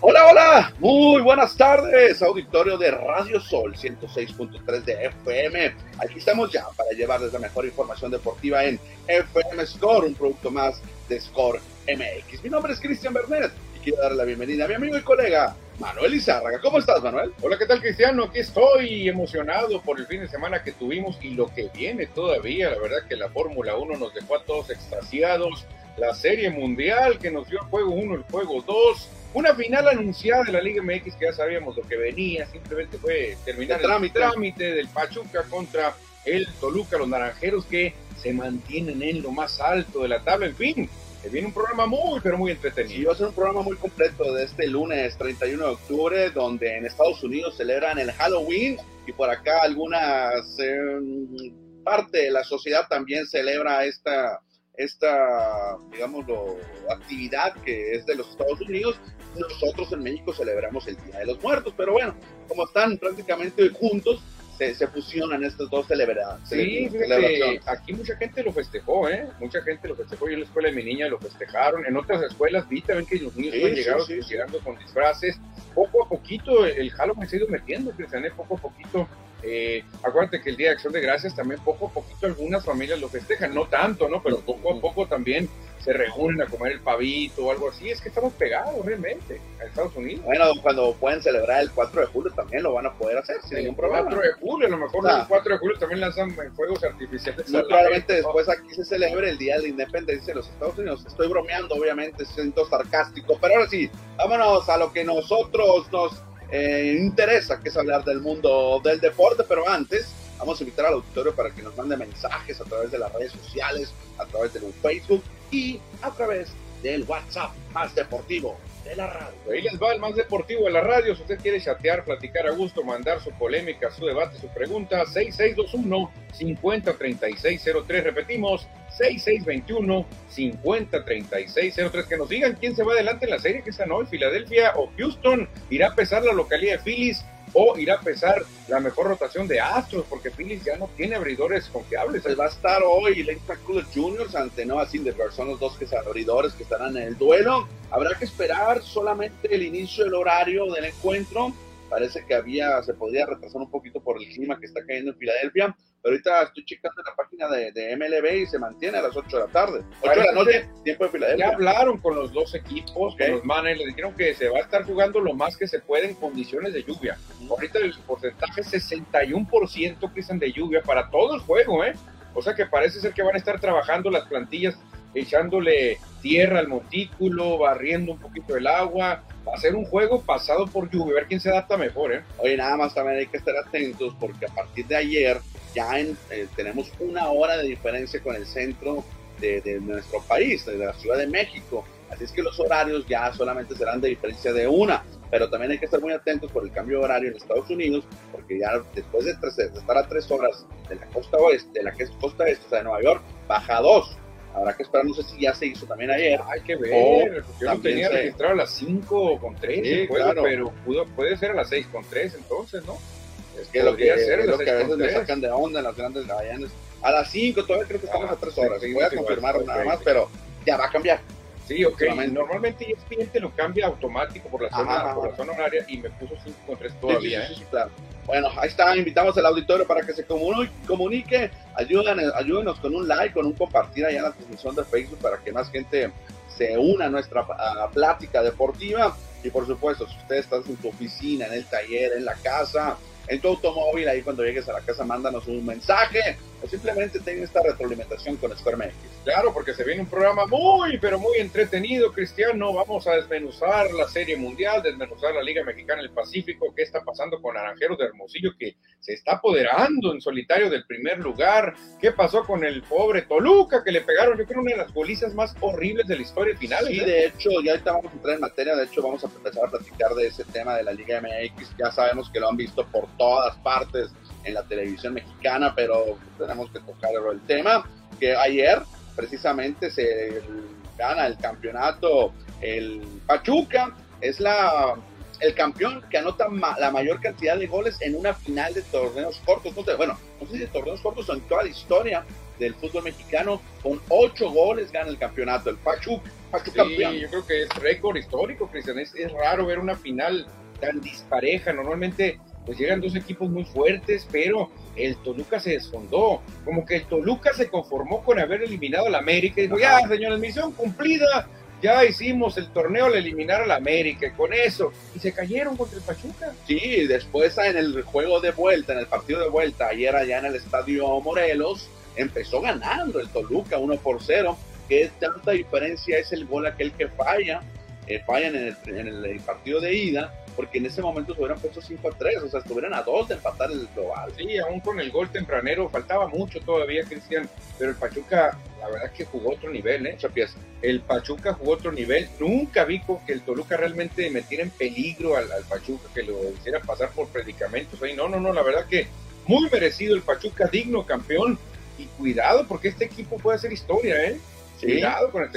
Hola, hola, muy buenas tardes, auditorio de Radio Sol 106.3 de FM. Aquí estamos ya para llevarles la mejor información deportiva en FM Score, un producto más de Score MX. Mi nombre es Cristian Bernet y quiero darle la bienvenida a mi amigo y colega Manuel Izárraga. ¿Cómo estás, Manuel? Hola, ¿qué tal, Cristiano? Aquí estoy emocionado por el fin de semana que tuvimos y lo que viene todavía. La verdad que la Fórmula 1 nos dejó a todos extasiados. La Serie Mundial que nos dio el juego 1, el juego 2 una final anunciada de la Liga MX que ya sabíamos lo que venía, simplemente fue terminar el trámite, del Pachuca contra el Toluca, los naranjeros que se mantienen en lo más alto de la tabla. En fin, viene un programa muy, pero muy entretenido. Y va a ser un programa muy completo de este lunes 31 de octubre, donde en Estados Unidos celebran el Halloween y por acá algunas eh, parte de la sociedad también celebra esta esta, digamos, actividad que es de los Estados Unidos nosotros en México celebramos el Día de los Muertos, pero bueno, como están prácticamente juntos, se, fusionan estas dos celebraciones. Sí, aquí mucha gente lo festejó, ¿eh? Mucha gente lo festejó. Yo en la escuela de mi niña lo festejaron. En otras escuelas vi también que los niños sí, llegando con disfraces. Poco a poquito el Halloween se ha ido metiendo, Cristian, ¿eh? poco a poquito eh, acuérdate que el Día de Acción de Gracias también poco a poquito algunas familias lo festejan, no tanto, ¿no? Pero poco a poco también se reúnen a comer el pavito o algo así. Es que estamos pegados realmente a Estados Unidos. Bueno, cuando pueden celebrar el 4 de julio también lo van a poder hacer sin ningún problema. El 4 de julio, a lo mejor el 4 de julio también lanzan fuegos artificiales. probablemente después aquí se celebre el Día de la Independencia de los Estados Unidos. Estoy bromeando, obviamente, siento sarcástico, pero ahora sí, vámonos a lo que nosotros nos eh, interesa, que es hablar del mundo del deporte, pero antes vamos a invitar al auditorio para que nos mande mensajes a través de las redes sociales, a través de un Facebook y a través del WhatsApp más deportivo de la radio. Ahí les va el más deportivo de la radio. Si usted quiere chatear, platicar a gusto, mandar su polémica, su debate, su pregunta, 6621-503603. Repetimos, 6621-503603. Que nos digan quién se va adelante en la serie que están hoy, Filadelfia o Houston. Irá a pesar la localidad de Phillies o irá a pesar la mejor rotación de Astros, porque Phillies ya no tiene abridores confiables. Pues va a estar hoy Lenta Cruz Jr. ante Noah Syndergaard, son los dos que abridores que estarán en el duelo. Habrá que esperar solamente el inicio del horario del encuentro. Parece que había, se podía retrasar un poquito por el clima que está cayendo en Filadelfia pero ahorita estoy checando en la página de, MLB y se mantiene a las 8 de la tarde. 8 de la noche, tiempo de Filadelfia. Ya hablaron con los dos equipos, con los managers, le dijeron que se va a estar jugando lo más que se puede en condiciones de lluvia. Ahorita el porcentaje es 61% que están de lluvia para todo el juego, ¿eh? O sea que parece ser que van a estar trabajando las plantillas, echándole tierra al montículo, barriendo un poquito el agua. Ser un juego pasado por lluvia, ver quién se adapta mejor, ¿eh? Oye, nada más también hay que estar atentos porque a partir de ayer ya en, eh, tenemos una hora de diferencia con el centro de, nuestro país, de la Ciudad de México. Así es que los horarios ya solamente serán de diferencia de una, pero también hay que estar muy atentos por el cambio de horario en Estados Unidos, porque ya después de, estar a tres horas de la costa oeste, de la costa este, o sea, de Nueva York, baja a dos. Habrá que esperar, no sé si ya se hizo también ayer. Hay que ver, yo lo tenía registrado a las 5 con 3, pero puede ser a las 6 con 3 entonces, ¿no? Es que lo que, hacer, es lo que a veces me sacan de onda en las grandes gallinas. A las 5, todavía creo que estamos ah, a 3 horas. Voy a confirmar nada más, pero ya va a cambiar. Sí, ok. Normalmente ESPN te lo cambia automático por la zona, por la zona horaria y me puso 5 con 3 todavía. Sí, sí, ¿eh? claro. Bueno, ahí está, invitamos al auditorio para que se comunique, ayuden, ayúdenos con un like, con un compartir allá en la transmisión de Facebook para que más gente se una a nuestra plática deportiva. Y por supuesto, si usted está en su oficina, en el taller, en la casa, en tu automóvil, ahí cuando llegues a la casa, mándanos un mensaje simplemente ten esta retroalimentación con Square Claro, porque se viene un programa muy, pero muy entretenido, Cristiano. Vamos a desmenuzar la Serie Mundial, desmenuzar la Liga Mexicana del Pacífico, qué está pasando con Naranjeros de Hermosillo, que se está apoderando en solitario del primer lugar. ¿Qué pasó con el pobre Toluca, que le pegaron, yo creo, una de las golizas más horribles de la historia final? Sí, de hecho, ya ahorita vamos a entrar en materia. De hecho, vamos a empezar a platicar de ese tema de la Liga MX. Ya sabemos que lo han visto por todas partes en la televisión mexicana, pero tenemos que tocar el tema, que ayer precisamente se gana el campeonato el Pachuca, es la el campeón que anota la mayor cantidad de goles en una final de torneos cortos. bueno, no sé si de torneos cortos o en toda la historia, del fútbol mexicano. Con ocho goles gana el campeonato, el Pachuca. Pachuca sí, yo creo que es récord histórico, Cristian. Es, es raro ver una final tan dispareja. Normalmente pues llegan dos equipos muy fuertes, pero el Toluca se desfondó. Como que el Toluca se conformó con haber eliminado al América y dijo, ya, señores, misión cumplida, ya hicimos el torneo al eliminar al América con eso, y se cayeron contra el Pachuca. Sí, después en el juego de vuelta, en el partido de vuelta, ayer allá en el Estadio Morelos, empezó ganando el Toluca 1 por 0. ¿Qué tanta diferencia es el gol aquel que falla? Eh, fallan en el, en el partido de ida porque en ese momento se hubieran puesto 5 a 3, o sea, estuvieran a 2 de empatar el global. Sí, aún con el gol tempranero faltaba mucho todavía, Cristian, pero el Pachuca, la verdad es que jugó otro nivel, ¿eh? El Pachuca jugó otro nivel, nunca vi que el Toluca realmente metiera en peligro al, Pachuca, que lo hiciera pasar por predicamentos. Ahí, no, no, no, la verdad que muy merecido el Pachuca, digno campeón, y cuidado porque este equipo puede hacer historia, ¿eh? Sí,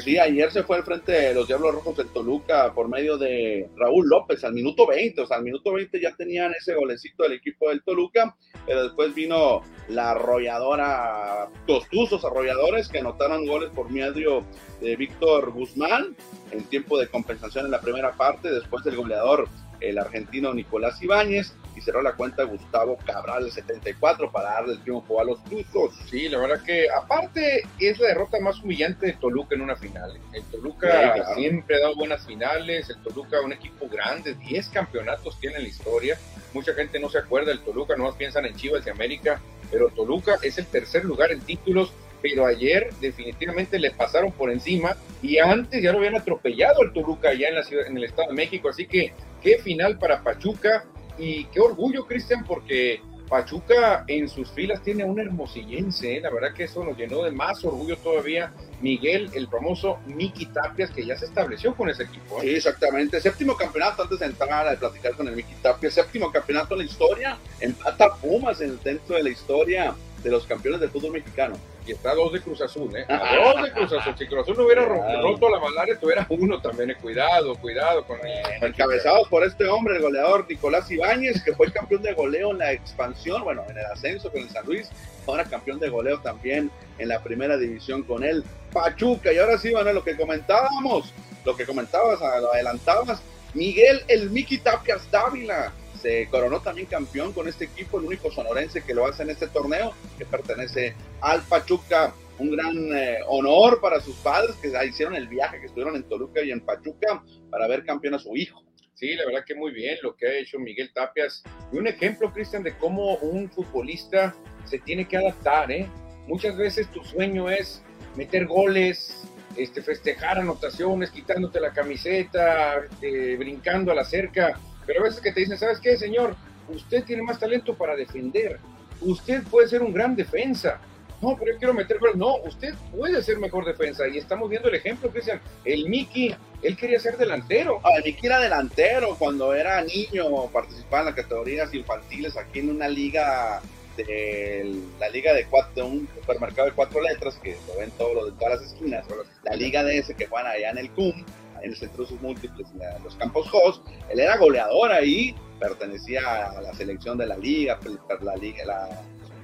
sí, ayer se fue al frente de los Diablos Rojos del Toluca por medio de Raúl López al minuto 20, o sea, al minuto 20 ya tenían ese golecito del equipo del Toluca, pero después vino la arrolladora, los tuzos arrolladores que anotaron goles por medio de Víctor Guzmán en tiempo de compensación en la primera parte, después del goleador el argentino Nicolás Ibáñez y cerró la cuenta Gustavo Cabral el 74 para darle el triunfo a los Tuzos. Sí, la verdad que aparte es la derrota más humillante de Toluca en una final. El Toluca siempre ha dado buenas finales, el Toluca un equipo grande, 10 campeonatos tiene en la historia. Mucha gente no se acuerda del Toluca, no más piensan en Chivas de América, pero Toluca es el tercer lugar en títulos pero ayer definitivamente le pasaron por encima y antes ya lo habían atropellado el Toluca allá en la ciudad, en el Estado de México, así que qué final para Pachuca y qué orgullo, Cristian, porque Pachuca en sus filas tiene un hermosillense, ¿eh? la verdad que eso nos llenó de más orgullo todavía. Miguel, el famoso Miki Tapias, que ya se estableció con ese equipo. ¿eh? Exactamente. Séptimo campeonato, antes de entrar a platicar con el Miki Tapias, séptimo campeonato en la historia, empata Pumas en, dentro de la historia de los campeones del fútbol mexicano. Y está dos de Cruz Azul, ¿eh? A dos de Cruz Azul. Si Cruz Azul no hubiera roto la malaria, tuviera uno también. Eh, cuidado, cuidado con el. Encabezados por este hombre, el goleador Nicolás Ibáñez, que fue campeón de goleo en la expansión, bueno, en el ascenso con el San Luis. Ahora campeón de goleo también en la primera división con él. Pachuca. Y ahora sí, bueno, lo que comentábamos, lo que comentabas, lo adelantabas. Miguel El Miki Tapias Dávila se coronó también campeón con este equipo, el único sonorense que lo hace en este torneo, que pertenece al Pachuca. Un gran eh, honor para sus padres que hicieron el viaje, que estuvieron en Toluca y en Pachuca para ver campeón a su hijo. Sí, la verdad que muy bien lo que ha hecho Miguel Tapias. Y un ejemplo, Cristian, de cómo un futbolista se tiene que adaptar. ¿eh? Muchas veces tu sueño es meter goles, este, festejar anotaciones, quitándote la camiseta, este, brincando a la cerca pero a veces que te dicen, ¿sabes qué, señor? Usted tiene más talento para defender. Usted puede ser un gran defensa. No, pero yo quiero meter gol. No, usted puede ser mejor defensa. Y estamos viendo el ejemplo, Cristian. El Miki, él quería ser delantero. Ah, el Miki era delantero cuando era niño, participaba en las categorías infantiles aquí en una liga de la liga de cuatro, un supermercado de cuatro letras que lo ven todo de todas las esquinas, la liga de ese que juegan allá en el CUM, en el centro de sus múltiples, en los campos Jos. Él era goleador ahí, pertenecía a la selección de la liga, la, liga,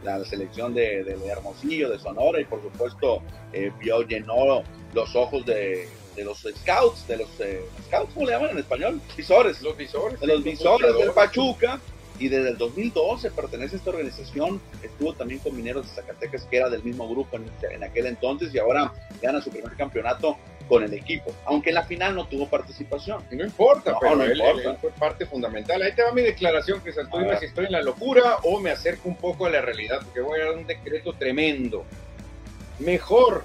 la, selección de, Hermosillo, de Sonora, y por supuesto eh, vio, llenó los ojos de, los scouts, de los eh, scouts, ¿cómo le llaman en español? Visores. Los visores. De los visores del Pachuca. Y desde el 2012 pertenece a esta organización. Estuvo también con Mineros de Zacatecas, que era del mismo grupo en, en aquel entonces, y ahora gana su primer campeonato con el equipo, aunque en la final no tuvo participación. No importa, pero él, fue parte fundamental. Ahí te va mi declaración, que tú dime si estoy en la locura o me acerco un poco a la realidad, porque voy a dar un decreto tremendo. Mejor,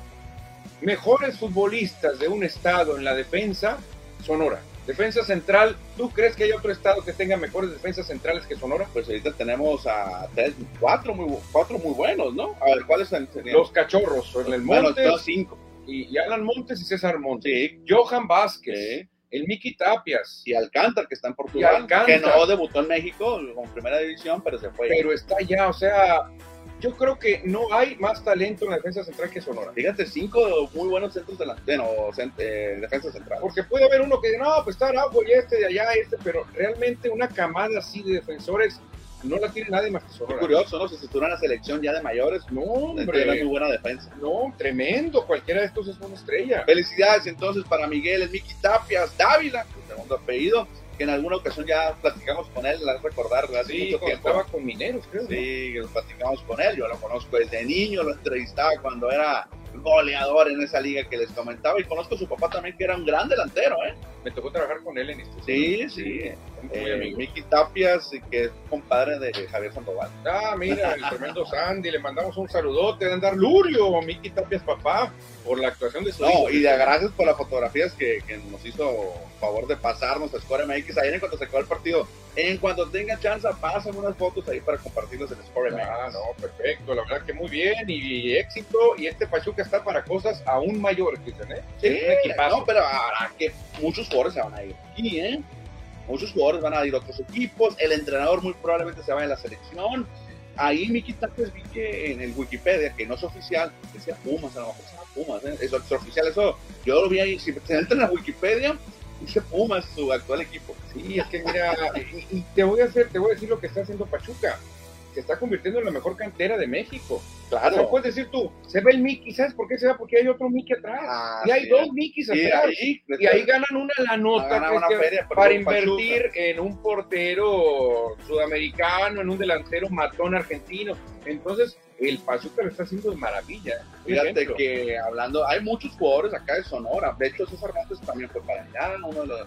mejores futbolistas de un estado en la defensa, Sonora. Defensa central, ¿tú crees que hay otro estado que tenga mejores defensas centrales que Sonora? Pues ahorita tenemos a tres, cuatro muy, cuatro muy buenos, ¿no? A ver, ¿cuáles son? Los cachorros, en el monte. cinco y, Alan Montes y César Montes, Johan Vázquez, el Miki Tapias. Y Alcántara, que está en Portugal, que no debutó en México con primera división, pero se fue. Pero está ya, o sea, yo creo que no hay más talento en la defensa central que Sonora. Fíjate, cinco muy buenos centros de la eh, defensa central. Porque puede haber uno que no, pues está Araujo y este de allá, este, pero realmente una camada así de defensores no la tiene nadie más que Sonora. Qué curioso, ¿no? Se estructura en la selección ya de mayores. No, Tiene hombre. muy buena defensa. No, tremendo. Cualquiera de estos es una estrella. Felicidades entonces para Miguel, el Miki Tapias Dávila, su segundo apellido, que en alguna ocasión ya platicamos con él, la recordar, hace Sí, mucho tiempo. estaba con Mineros, creo. Sí, lo platicamos con él, yo lo conozco desde niño, lo entrevistaba cuando era goleador en esa liga que les comentaba y conozco a su papá también que era un gran delantero, ¿eh? Me tocó trabajar con él en este. Sí, sí. Eh, amigo. Miki Tapias, que es compadre de Javier Sandoval. Ah, mira, el tremendo Sandy, le mandamos un saludote de andar Lurio, a Miki Tapias papá, por la actuación de su No, hijo. y de gracias por las fotografías que, que nos hizo favor de pasarnos a Score MX ayer en cuanto se acabó el partido. En cuanto tenga chance, pasen unas fotos ahí para compartirlas en Score MX. Ah, no, perfecto, la verdad que muy bien y, éxito. Y este Pachuca está para cosas aún mayores, dicen, ¿eh? Sí, no, pero ahora que muchos jugadores se van a ir aquí, ¿eh? Muchos jugadores van a ir a otros equipos, el entrenador muy probablemente se vaya a la selección. Ahí Miki Tapes vi que en el Wikipedia, que no es oficial, decía Pumas, a lo mejor Pumas, ¿eh? Eso es oficial, eso yo lo vi ahí, si se entra en la Wikipedia, dice Pumas, su actual equipo. Sí, es que mira, y, y te voy a hacer, te voy a decir lo que está haciendo Pachuca. Se está convirtiendo en la mejor cantera de México. Claro. O sea, puedes decir tú, se ve el Mickey, ¿sabes por qué se va? Porque hay otro Mickey atrás. Ah, y hay sí. dos Mickeys atrás. ahí, Y ahí ganan una la nota una feria por para Pachuca. invertir en un portero sudamericano, en un delantero matón argentino. Entonces, el Pachuca lo está haciendo de maravilla. Fíjate ejemplo. que hablando, hay muchos jugadores acá de Sonora. De hecho, César Montes también fue para allá. Uno de los,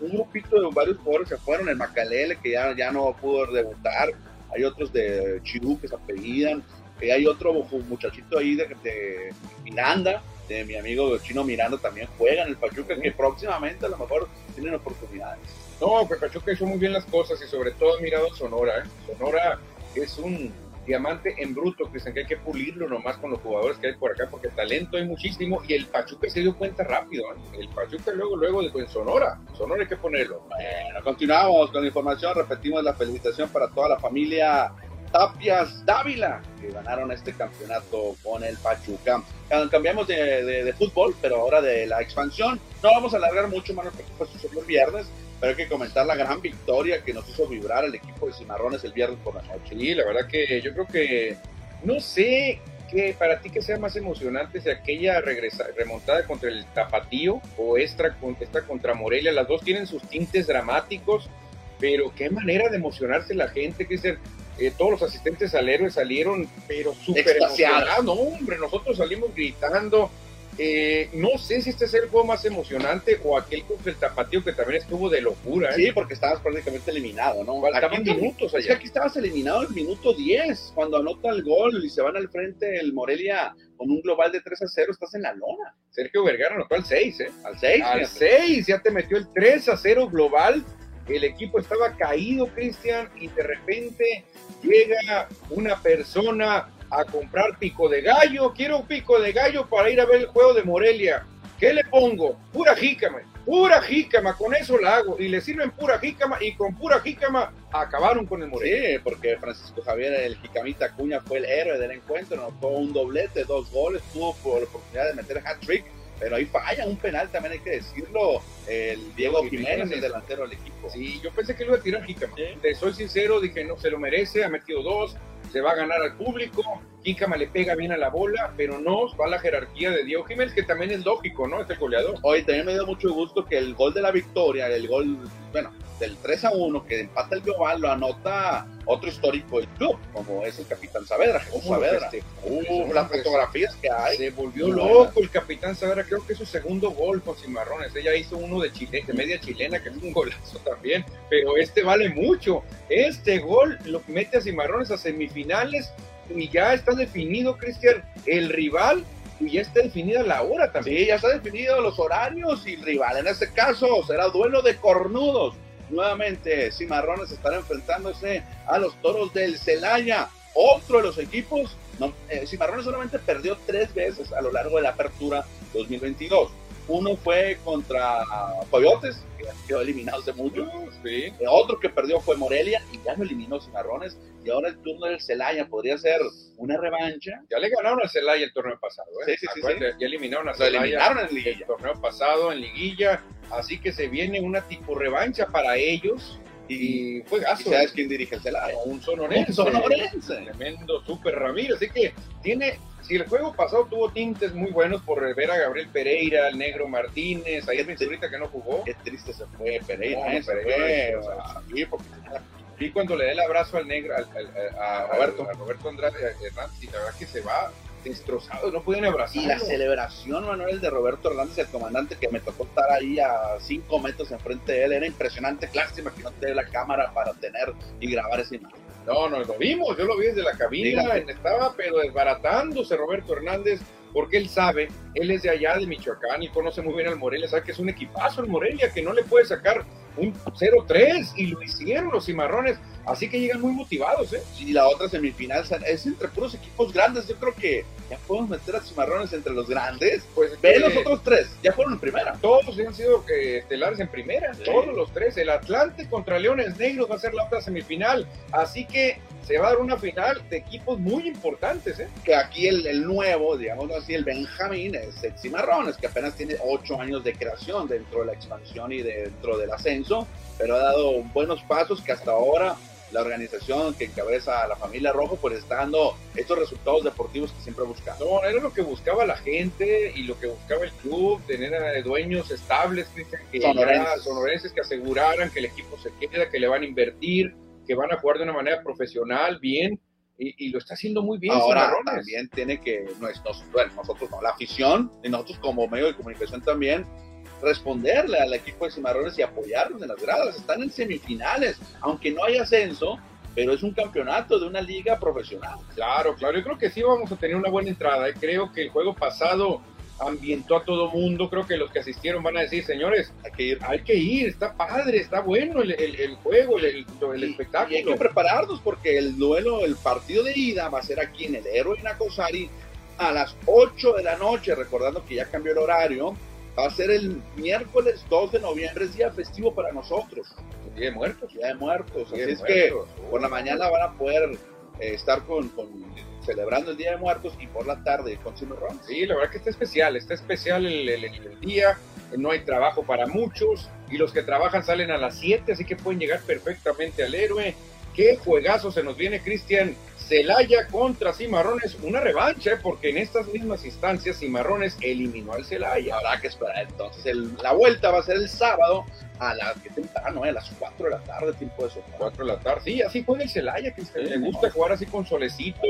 un grupito de varios jugadores se fueron. El Macalele, que ya, ya no pudo debutar. Hay otros de Chirú que se apellidan. Eh, hay otro muchachito ahí de, de Miranda, de mi amigo Chino Miranda, también juega en el Pachuca, que próximamente a lo mejor tienen oportunidades. No, que Pachuca hizo muy bien las cosas y sobre todo admirado a Sonora. ¿eh? Sonora es un diamante en bruto, Cristian, que hay que pulirlo nomás con los jugadores que hay por acá, porque talento hay muchísimo y el Pachuca se dio cuenta rápido. ¿eh? El Pachuca luego, luego, en Sonora, Sonora hay que ponerlo. Bueno, continuamos con la información. Repetimos la felicitación para toda la familia Tapias Dávila, que ganaron este campeonato con el Pachuca. Cambiamos de, fútbol, pero ahora de la expansión. No vamos a alargar mucho, mano, porque fue sucedió el viernes, pero hay que comentar la gran victoria que nos hizo vibrar el equipo de Cimarrones el viernes por la noche. Sí, la verdad que yo creo que, no sé, que para ti que sea más emocionante si aquella regresa, remontada contra el Tapatío o esta, esta contra Morelia, las dos tienen sus tintes dramáticos, pero qué manera de emocionarse la gente, que eh, todos los asistentes al héroe salieron, pero súper emocionados. No, hombre, nosotros salimos gritando. Eh, no sé si este es el juego más emocionante o aquel contra el tapatío que también estuvo de locura. ¿eh? Sí, porque estabas prácticamente eliminado, ¿no? Faltaban minutos allá. Es que aquí estabas eliminado el minuto 10, cuando anota el gol y se van al frente el Morelia con un global de 3 a 0, estás en la lona. Sergio Vergara anotó al 6, ¿eh? Al 6. Al 6, ya te metió el 3 a 0 global el equipo estaba caído, Cristian, y de repente llega una persona a comprar pico de gallo. Quiero un pico de gallo para ir a ver el juego de Morelia. ¿Qué le pongo? Pura jícama, pura jícama, con eso la hago. Y le sirven pura jícama y con pura jícama acabaron con el Morelia. Sí, porque Francisco Javier, el jicamita Cuña, fue el héroe del encuentro, anotó un doblete, dos goles, tuvo la oportunidad de meter hat-trick pero ahí falla un penal, también hay que decirlo, el Diego Jiménez, el delantero del equipo. Sí, yo pensé que lo iba a tirar Jícama. ¿Sí? Te soy sincero, dije, no, se lo merece, ha metido dos, se va a ganar al público, Jícama le pega bien a la bola, pero no va a la jerarquía de Diego Jiménez, que también es lógico, ¿no? Este goleador. Hoy también me dio mucho gusto que el gol de la victoria, el gol, bueno, del 3 a 1, que empata el global, lo anota otro histórico del club, como es el capitán Saavedra, Jesús Saavedra. Uh, las fotografías que hay. Se volvió loco el capitán Saavedra, creo que es su segundo gol con Cimarrones. Ella hizo uno de, Chile, de media chilena, que es un golazo también, pero este vale mucho. Este gol lo mete a Cimarrones a semifinales y ya está definido, Cristian, el rival y ya está definida la hora también. Sí, ya está definido los horarios y el rival. En este caso será duelo de cornudos. Nuevamente, Cimarrones estará enfrentándose a los toros del Celaya. Otro de los equipos, no, eh, Cimarrones solamente perdió tres veces a lo largo de la apertura 2022. Uno fue contra Coyotes, que quedó eliminado hace mucho. Sí. El otro que perdió fue Morelia y ya no eliminó Cimarrones. Y ahora el turno del Celaya podría ser una revancha. Ya le ganaron al Celaya el torneo pasado. ¿eh? Sí, sí, sí, sí. Ya eliminaron a Lo Celaya eliminaron en liguilla. el torneo pasado en liguilla. Así que se viene una tipo revancha para ellos. Y, fue gasto. ¿Sabes quién dirige el Celaya? Un sonorense. Un sonorense. Tremendo Super Ramírez. Así que tiene si el juego pasado tuvo tintes muy buenos por ver a Gabriel Pereira, el Negro Martínez, ayer ahorita que no jugó. Qué triste se fue Pereira. No, Pereira sí, porque y cuando le da el abrazo al negro, a, Roberto, a Roberto Andrade Hernández, y la verdad que se va destrozado, no pueden abrazar. Y la celebración, Manuel, de Roberto Hernández, el comandante que me tocó estar ahí a cinco metros enfrente de él, era impresionante. Lástima que no la cámara para tener y grabar esa imagen. No, no, lo vimos, yo lo vi desde la cabina, estaba pero desbaratándose Roberto Hernández, porque él sabe, él es de allá de Michoacán y conoce muy bien al Morelia, sabe que es un equipazo el Morelia, que no le puede sacar un 0-3 y lo hicieron los cimarrones, así que llegan muy motivados, ¿eh? Y la otra semifinal es entre puros equipos grandes, yo creo que ya podemos meter a cimarrones entre los grandes. Pues ve los otros tres, ya fueron en primera. Todos han sido eh, estelares en primera, todos los tres. El Atlante contra Leones Negros va a ser la otra semifinal, así que se va a dar una final de equipos muy importantes, ¿eh? Que aquí el, el nuevo, digamos así, el Benjamín es el Cimarrones, que apenas tiene ocho años de creación dentro de la expansión y dentro del ascenso, pero ha dado buenos pasos que hasta ahora la organización que encabeza a la familia Rojo, pues está dando estos resultados deportivos que siempre buscaba. No, era lo que buscaba la gente y lo que buscaba el club, tener dueños estables, que sonorenses. que aseguraran que el equipo se queda, que le van a invertir, que van a jugar de una manera profesional, bien, y, lo está haciendo muy bien. Ahora también tiene que, nosotros, bueno, nosotros no, la afición, y nosotros como medio de comunicación también, responderle al equipo de Cimarrones y apoyarlos en las gradas. Están en semifinales, aunque no hay ascenso, pero es un campeonato de una liga profesional. Claro, claro, yo creo que sí vamos a tener una buena entrada. ¿eh? Creo que el juego pasado ambientó a todo mundo. Creo que los que asistieron van a decir, señores, hay que ir, hay que ir está padre, está bueno el, el, juego, el, el espectáculo. Y hay que prepararnos porque el duelo, el partido de ida va a ser aquí en el Héroe Nacosari a las 8 de la noche, recordando que ya cambió el horario. Va a ser el miércoles 2 de noviembre, es día festivo para nosotros. Día de muertos. Día de muertos. Así es que por la mañana van a poder eh, estar con, celebrando el Día de Muertos y por la tarde con Cimarrón. Sí, la verdad que está especial, está especial el, el, día, no hay trabajo para muchos y los que trabajan salen a las 7, así que pueden llegar perfectamente al héroe. Qué juegazo se nos viene, Cristian. Celaya contra Cimarrones, una revancha, ¿eh? porque en estas mismas instancias Cimarrones eliminó al Celaya. Habrá que esperar entonces. la vuelta va a ser el sábado a las, ¿qué temprano? Eh? A las 4 de la tarde, tiempo de eso. 4 de la tarde, sí, así juega el Celaya, que le gusta jugar así con solecito.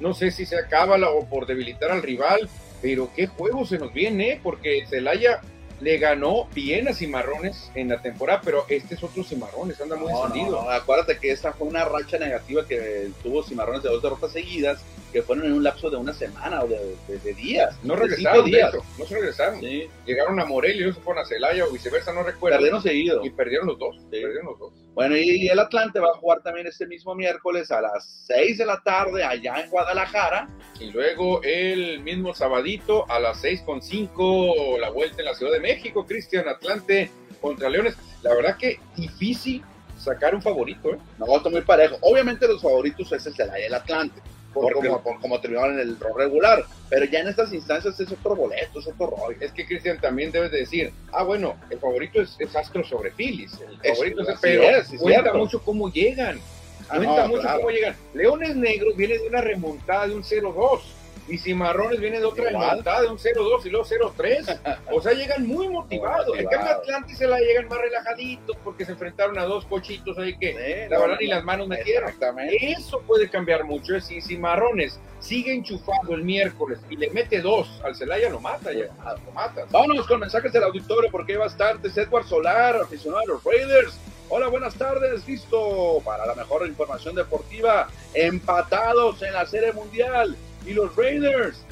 No sé si se acaba o por debilitar al rival, pero qué juego se nos viene, porque Celaya le ganó bien a Cimarrones en la temporada, pero este es otro Cimarrones, anda muy encendido. acuérdate que esta fue una racha negativa que tuvo Cimarrones de dos derrotas seguidas, que fueron en un lapso de una semana o de, días. No regresaron, días. no se regresaron. Llegaron a Morelia y se fueron a Celaya o viceversa, no recuerdo. Perdieron seguido. Y perdieron los dos. Perdieron los dos. Bueno, y el Atlante va a jugar también este mismo miércoles a las 6 de la tarde allá en Guadalajara. Y luego el mismo sabadito a las 6 con 5 la vuelta en la Ciudad de México, Cristian Atlante contra Leones. La verdad que difícil sacar un favorito, ¿eh? No, está muy parejo. Obviamente los favoritos es el Celaya y el Atlante por, como, como terminaron en el rol regular. Pero ya en estas instancias es otro boleto, es otro rol. Es que Cristian también debe de decir, ah, bueno, el favorito es, Astro sobre Phillies. El favorito es, pero cuenta mucho cómo llegan. Cuenta mucho cómo llegan. Leones Negros viene de una remontada de un 0-2 y Cimarrones viene de otra remontada de un 0-2 y luego 0-3. o sea, llegan muy motivados. En cambio, Atlantis se la llegan más relajaditos porque se enfrentaron a dos cochitos ahí que la verdad ni las manos metieron. Eso puede cambiar mucho. ¿eh? Si Cimarrones sigue enchufado el miércoles y le mete dos al Celaya, lo mata ya. Lo mata. Vámonos con mensajes del auditorio porque hay bastantes. Edward Solar, aficionado a los Raiders. Hola, buenas tardes. Listo para la mejor información deportiva. Empatados en la Serie Mundial y los Raiders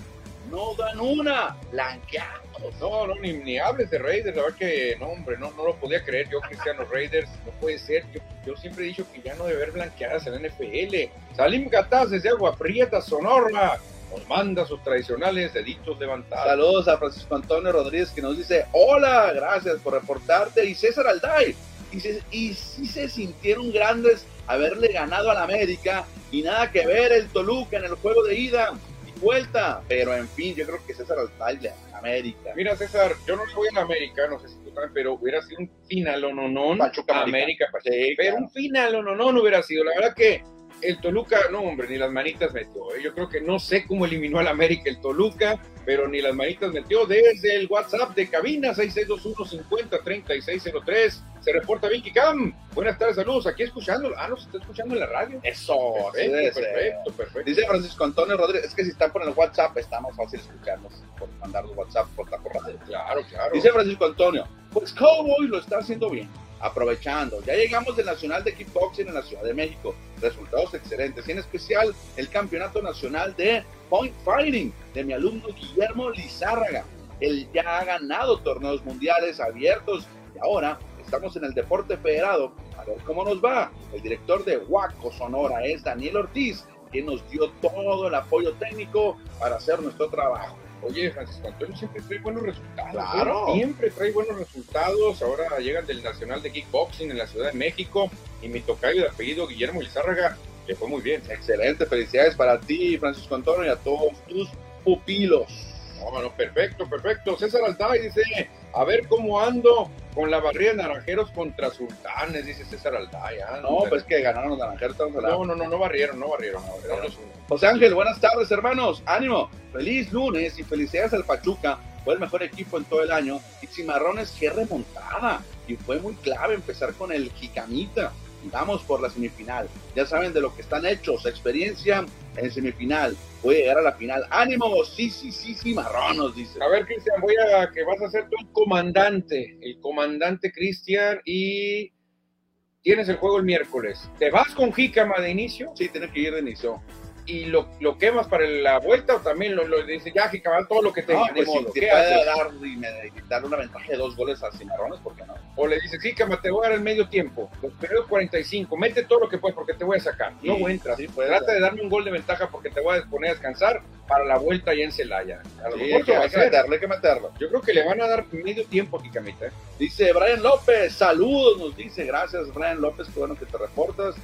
no dan una, blanqueados. No, no, ni, ni hables de Raiders, la verdad que no, hombre, no, no lo podía creer yo, Cristiano Raiders, no puede ser. Yo, yo siempre he dicho que ya no debe haber blanqueadas en la NFL. Salim Gataz desde Agua Prieta, Sonora, nos manda sus tradicionales deditos levantados. Saludos a Francisco Antonio Rodríguez que nos dice, hola, gracias por reportarte. Y César Alday, y, si y sí se sintieron grandes haberle ganado al América y nada que ver el Toluca en el juego de ida. Y vuelta. Pero en fin, yo creo que César Altaire, América. Mira, César, yo no soy en América, no sé si tú sabes, pero hubiera sido un final o no, no. Pachuca América, Pachuca. Sí, pero claro. un final o no, no, no hubiera sido. La verdad que el Toluca, no, hombre, ni las manitas metió. ¿eh? Yo creo que no sé cómo eliminó al América el Toluca, pero ni las manitas metió. Desde el WhatsApp de cabina 6621-503603 se reporta Vicky Cam. Buenas tardes, saludos. Aquí escuchando. Ah, nos está escuchando en la radio. Eso, Perfecto, ser. perfecto, perfecto. Dice Francisco Antonio Rodríguez, es que si están por el WhatsApp está más fácil escucharnos por mandar los WhatsApp por taco radio. Claro, claro. Dice Francisco Antonio, pues Cowboy lo está haciendo bien, aprovechando. Ya llegamos del Nacional de Kickboxing en la Ciudad de México. Resultados excelentes, y en especial el Campeonato Nacional de Point Fighting de mi alumno Guillermo Lizárraga. Él ya ha ganado torneos mundiales abiertos y ahora estamos en el deporte federado. A ver cómo nos va. El director de Huaco Sonora es Daniel Ortiz, quien nos dio todo el apoyo técnico para hacer nuestro trabajo. Oye, Francisco Antonio siempre trae buenos resultados. Claro. ¿eh? Siempre trae buenos resultados. Ahora llegan del Nacional de Kickboxing en la Ciudad de México y mi tocayo de apellido Guillermo Lizárraga le fue muy bien. Excelente, felicidades para ti, Francisco Antonio, y a todos tus pupilos. No, no, perfecto, perfecto. César Alday dice, a ver cómo ando con la barrida de naranjeros contra sultanes, dice César Alday. Ah, No, pues que ganaron los naranjeros. no, no, no, no barrieron, no barrieron. No, barrieron. José Ángel, buenas tardes, hermanos. Ánimo. Feliz lunes y felicidades al Pachuca. Fue el mejor equipo en todo el año. Y Cimarrones, qué remontada. Y fue muy clave empezar con el Jicamita. Y vamos por la semifinal. Ya saben de lo que están hechos. Experiencia en semifinal. Puede llegar a la final. ¡Ánimo! Sí, sí, sí, Cimarronos, dice. A ver, Cristian, voy a que vas a ser tú el comandante, el comandante Cristian, y tienes el juego el miércoles. ¿Te vas con Jícama de inicio Sí, tiene que ir de inicio. Y lo, lo quemas para la vuelta o también lo, lo dices, ya Jícama, todo lo que te No, pues modo, si te dar y me- y darle una ventaja de dos goles a Cimarrones, ¿por qué no? O le dices, Jícama, te voy a dar el medio tiempo, los periodos 45, mete todo lo que puedas porque te voy a sacar. Sí, no entras. sí, Trata de darme un gol de ventaja porque te voy a poner a descansar para la vuelta ya en Celaya. A lo Sí, mejor que te va a hay que meterlo, hay que meterlo. Yo creo que le van a dar medio tiempo a Jicamita. ¿eh? Dice Brian López, saludos, nos dice, gracias Brian López, qué bueno que te reportas.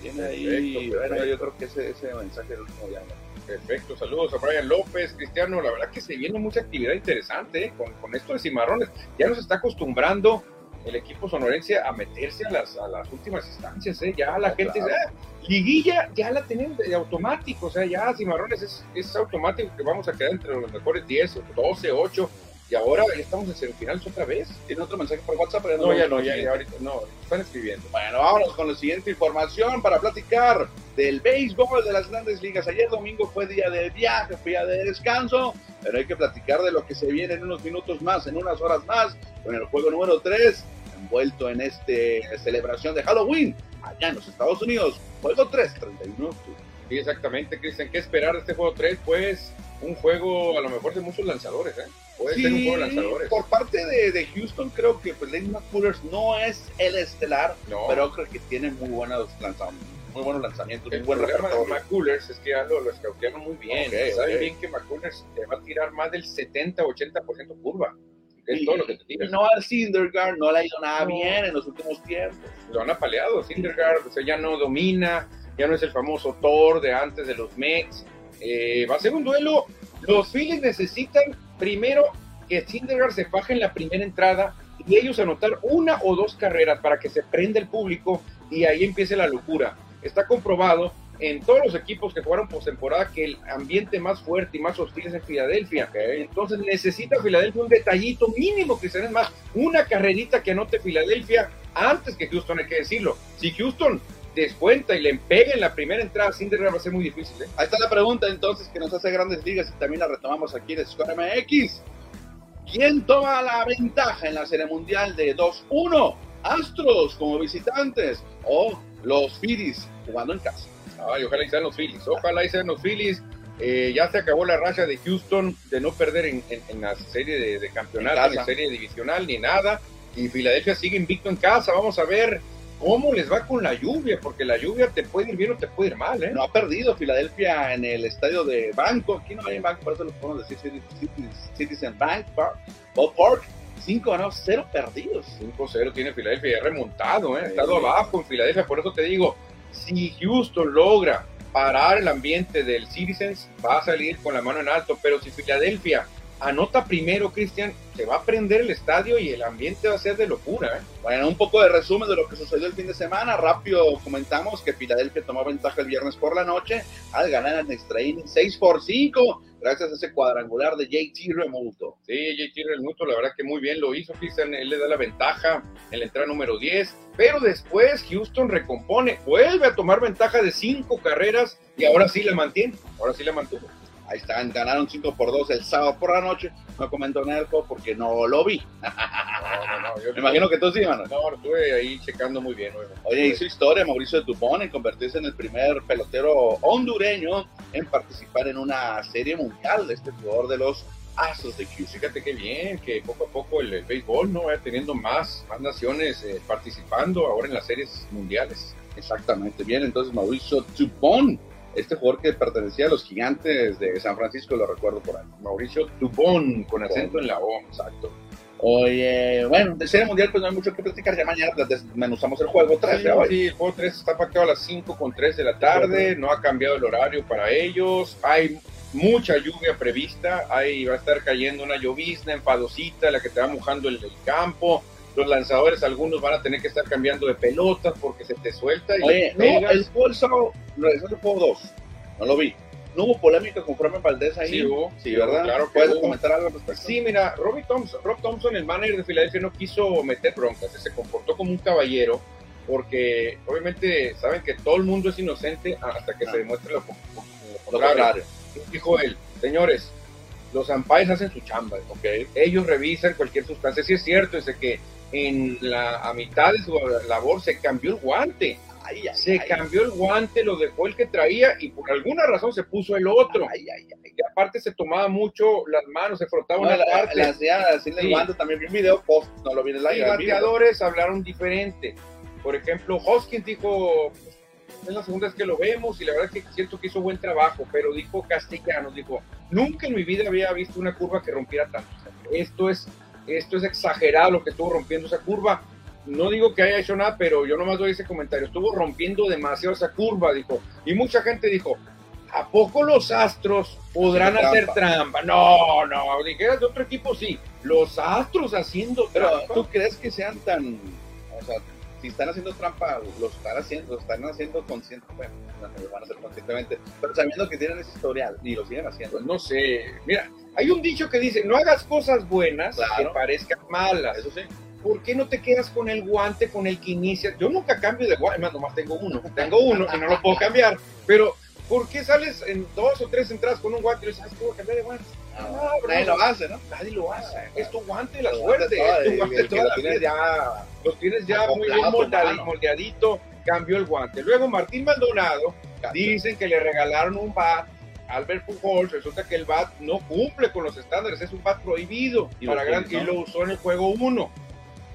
Tiene ahí, Perfecto, bueno, perfecto. yo creo que ese, ese mensaje del último ya. Perfecto, saludos a Brian López, Cristiano. La verdad que se viene mucha actividad interesante ¿eh? con, con esto de Cimarrones. Ya nos está acostumbrando el equipo sonorense a meterse a las, a las últimas instancias. ¿eh? Ya la Oh, gente, claro. ah, liguilla, ya la tenemos de automático. O sea, ya Cimarrones es, es automático que vamos a quedar entre los mejores 10, 12, 8. Y ahora ya estamos en semifinales otra vez. ¿Tiene otro mensaje por WhatsApp? Pero No, ya no, ya, siguiente. ya ahorita no, están escribiendo. Bueno, vámonos con la siguiente información para platicar del béisbol de las grandes ligas. Ayer domingo fue día de viaje, fue día de descanso, pero hay que platicar de lo que se viene en unos minutos más, en unas horas más, con el juego número 3, envuelto en este celebración de Halloween, allá en los Estados Unidos. Juego 3, 31 de octubre. Sí, exactamente, Cristian. ¿Qué esperar de este juego 3? Pues un juego a lo mejor de muchos lanzadores, ¿eh? Puede ser un Sí, juego de lanzadores. por parte de, de Houston creo que pues, Lane McCullers no es el estelar, No, pero creo que tiene muy buenos lanzamientos, muy buenos lanzamientos, el muy buen problema de repertorio. McCullers es que ya lo, lo escautearon muy bien. Ok, Saben bien que McCullers te va a tirar más del 70-80% curva. Que es Y- todo lo que te tira. no al Syndergaard no le ha ido nada No. bien en los últimos tiempos. Lo han apaleado. Syndergaard o sea, ya no domina, ya no es el famoso Thor de antes de los Mets. Eh, va a ser un duelo. Los Phillies necesitan primero que Syndergaard se faje en la primera entrada y ellos anotar una o dos carreras para que se prenda el público y ahí empiece la locura. Está comprobado en todos los equipos que jugaron postemporada que el ambiente más fuerte y más hostil es en Filadelfia. Entonces necesita Filadelfia un detallito mínimo que se den más, una carrerita que anote Filadelfia antes que Houston, hay que decirlo. Si Houston descuenta y le pega en la primera entrada, Syndergaard va a ser muy difícil. ¿eh? Ahí está la pregunta entonces que nos hace grandes ligas y también la retomamos aquí en Score MX. ¿Quién toma la ventaja en la Serie Mundial de 2-1? ¿Astros como visitantes o los Phillies jugando en casa? Ay, ojalá y sean los Phillies, ojalá y sean los Phillies. Eh, ya se acabó la racha de Houston de no perder en, en- en la serie de, de campeonato, En serie divisional, ni nada. Y Filadelfia sigue invicto en casa. Vamos a ver cómo les va con la lluvia, porque la lluvia te puede ir bien o te puede ir mal. ¿eh? No ha perdido Filadelfia en el estadio de Banco. Aquí no hay Banco, por eso lo podemos decir Citi- Citi- Citizen Bank Park. Ballpark. 5 ganados, 0 perdidos. 5-0 tiene Filadelfia, ya remontado, ¿eh? ha Sí. estado abajo en Filadelfia. Por eso te digo, si Houston logra parar el ambiente del Citizens, va a salir con la mano en alto, pero si Filadelfia anota primero, Cristian, se va a prender el estadio y el ambiente va a ser de locura. ¿eh? Bueno, un poco de resumen de lo que sucedió el fin de semana. Rápido comentamos que Filadelfia tomó ventaja el viernes por la noche al ganar en extra inning 6 por 5, gracias a ese cuadrangular de JT Remulto. Sí, JT Remulto, la verdad que muy bien lo hizo, Cristian. Él le da la ventaja en la entrada número 10, pero después Houston recompone, vuelve a tomar ventaja de 5 carreras y ahora sí la mantiene. Ahora sí la mantuvo. Ahí están, ganaron 5 por 2 el sábado por la noche. No comentó Nerco porque no lo vi. No, no, no, Me imagino que tú sí, mano. No, estuve ahí checando muy bien. Oye, hizo historia Mauricio Dupont en convertirse en el primer pelotero hondureño en participar en una serie mundial de este jugador de los Astros de Houston. Fíjate qué bien, que poco a poco el, béisbol no va teniendo más, más naciones eh, participando ahora en las series mundiales. Exactamente, bien, entonces Mauricio Dupont este jugador que pertenecía a los gigantes de San Francisco, lo recuerdo por ahí. Mauricio Dubón, con acento en la O, exacto. Oye, bueno, de Serie Mundial pues no hay mucho que platicar, ya mañana desmenuzamos el juego 3 sí, sí, el juego 3 está pactado a las 5 con 3 de la tarde, no ha cambiado el horario para ellos, hay mucha lluvia prevista, ahí va a estar cayendo una llovizna enfadosita, la que te va mojando el, el campo, los lanzadores algunos van a tener que estar cambiando de pelotas porque se te suelta y Oye, no, el juego no, es el juego 2, no lo vi. ¿No hubo polémica con Fromen Valdés ahí? Sí, hubo. Sí, ¿verdad? Claro ¿Puedes comentar algo respecto? Sí, mira, Robbie Thompson, Rob Thompson, el manager de Filadelfia, no quiso meter broncas, se comportó como un caballero, porque obviamente saben que todo el mundo es inocente hasta que se demuestre lo, contrario. Dijo él, señores, los umpires hacen su chamba, ¿ok? Ellos revisan cualquier sustancia. Sí es cierto, es que en la, a mitad de su labor se cambió el guante. se cambió el guante, lo dejó el que traía y por alguna razón se puso el otro. y aparte se tomaba mucho las manos, se frotaba una parte. La, así el guante, también vi un video post, no lo vi en el. Los bateadores hablaron diferente. Por ejemplo, Hoskins dijo, es la segunda vez que lo vemos y la verdad es que siento que hizo buen trabajo, pero dijo Castellanos, dijo, nunca en mi vida había visto una curva que rompiera tanto. Esto es esto es exagerado lo que estuvo rompiendo esa curva. No digo que haya hecho nada, pero yo nomás doy ese comentario. Estuvo rompiendo demasiado esa curva, dijo. Y mucha gente dijo, ¿a poco los Astros podrán hacer trampa? No, no, dijeras de otro equipo, sí. Los Astros haciendo trampa. Pero, ¿tú crees que sean tan... O sea, si están haciendo trampa, lo están haciendo, lo están haciendo conscientemente, bueno, lo van a hacer conscientemente, pero sabiendo que tienen ese historial y lo siguen haciendo. Pues no sé, mira, hay un dicho que dice, no hagas cosas buenas que parezcan malas. Eso sí. ¿Por qué no te quedas con el guante con el que inicia? Yo nunca cambio de guante, más nomás tengo uno, tengo uno y no lo puedo cambiar, pero ¿por qué sales en dos o tres entradas con un guante y dices, ¿sabes puedo cambiar de guante? No, nadie lo hace, ¿no? Nadie lo hace. Es tu guante la suerte. Es tu guante toda la vida. Ya, lo tienes ya muy bien moldeadito. Cambió el guante. Luego Martín Maldonado dicen que le regalaron un bat Albert Pujols, resulta que el BAT no cumple con los estándares, es un BAT prohibido y, para gran, y lo usó en el juego 1.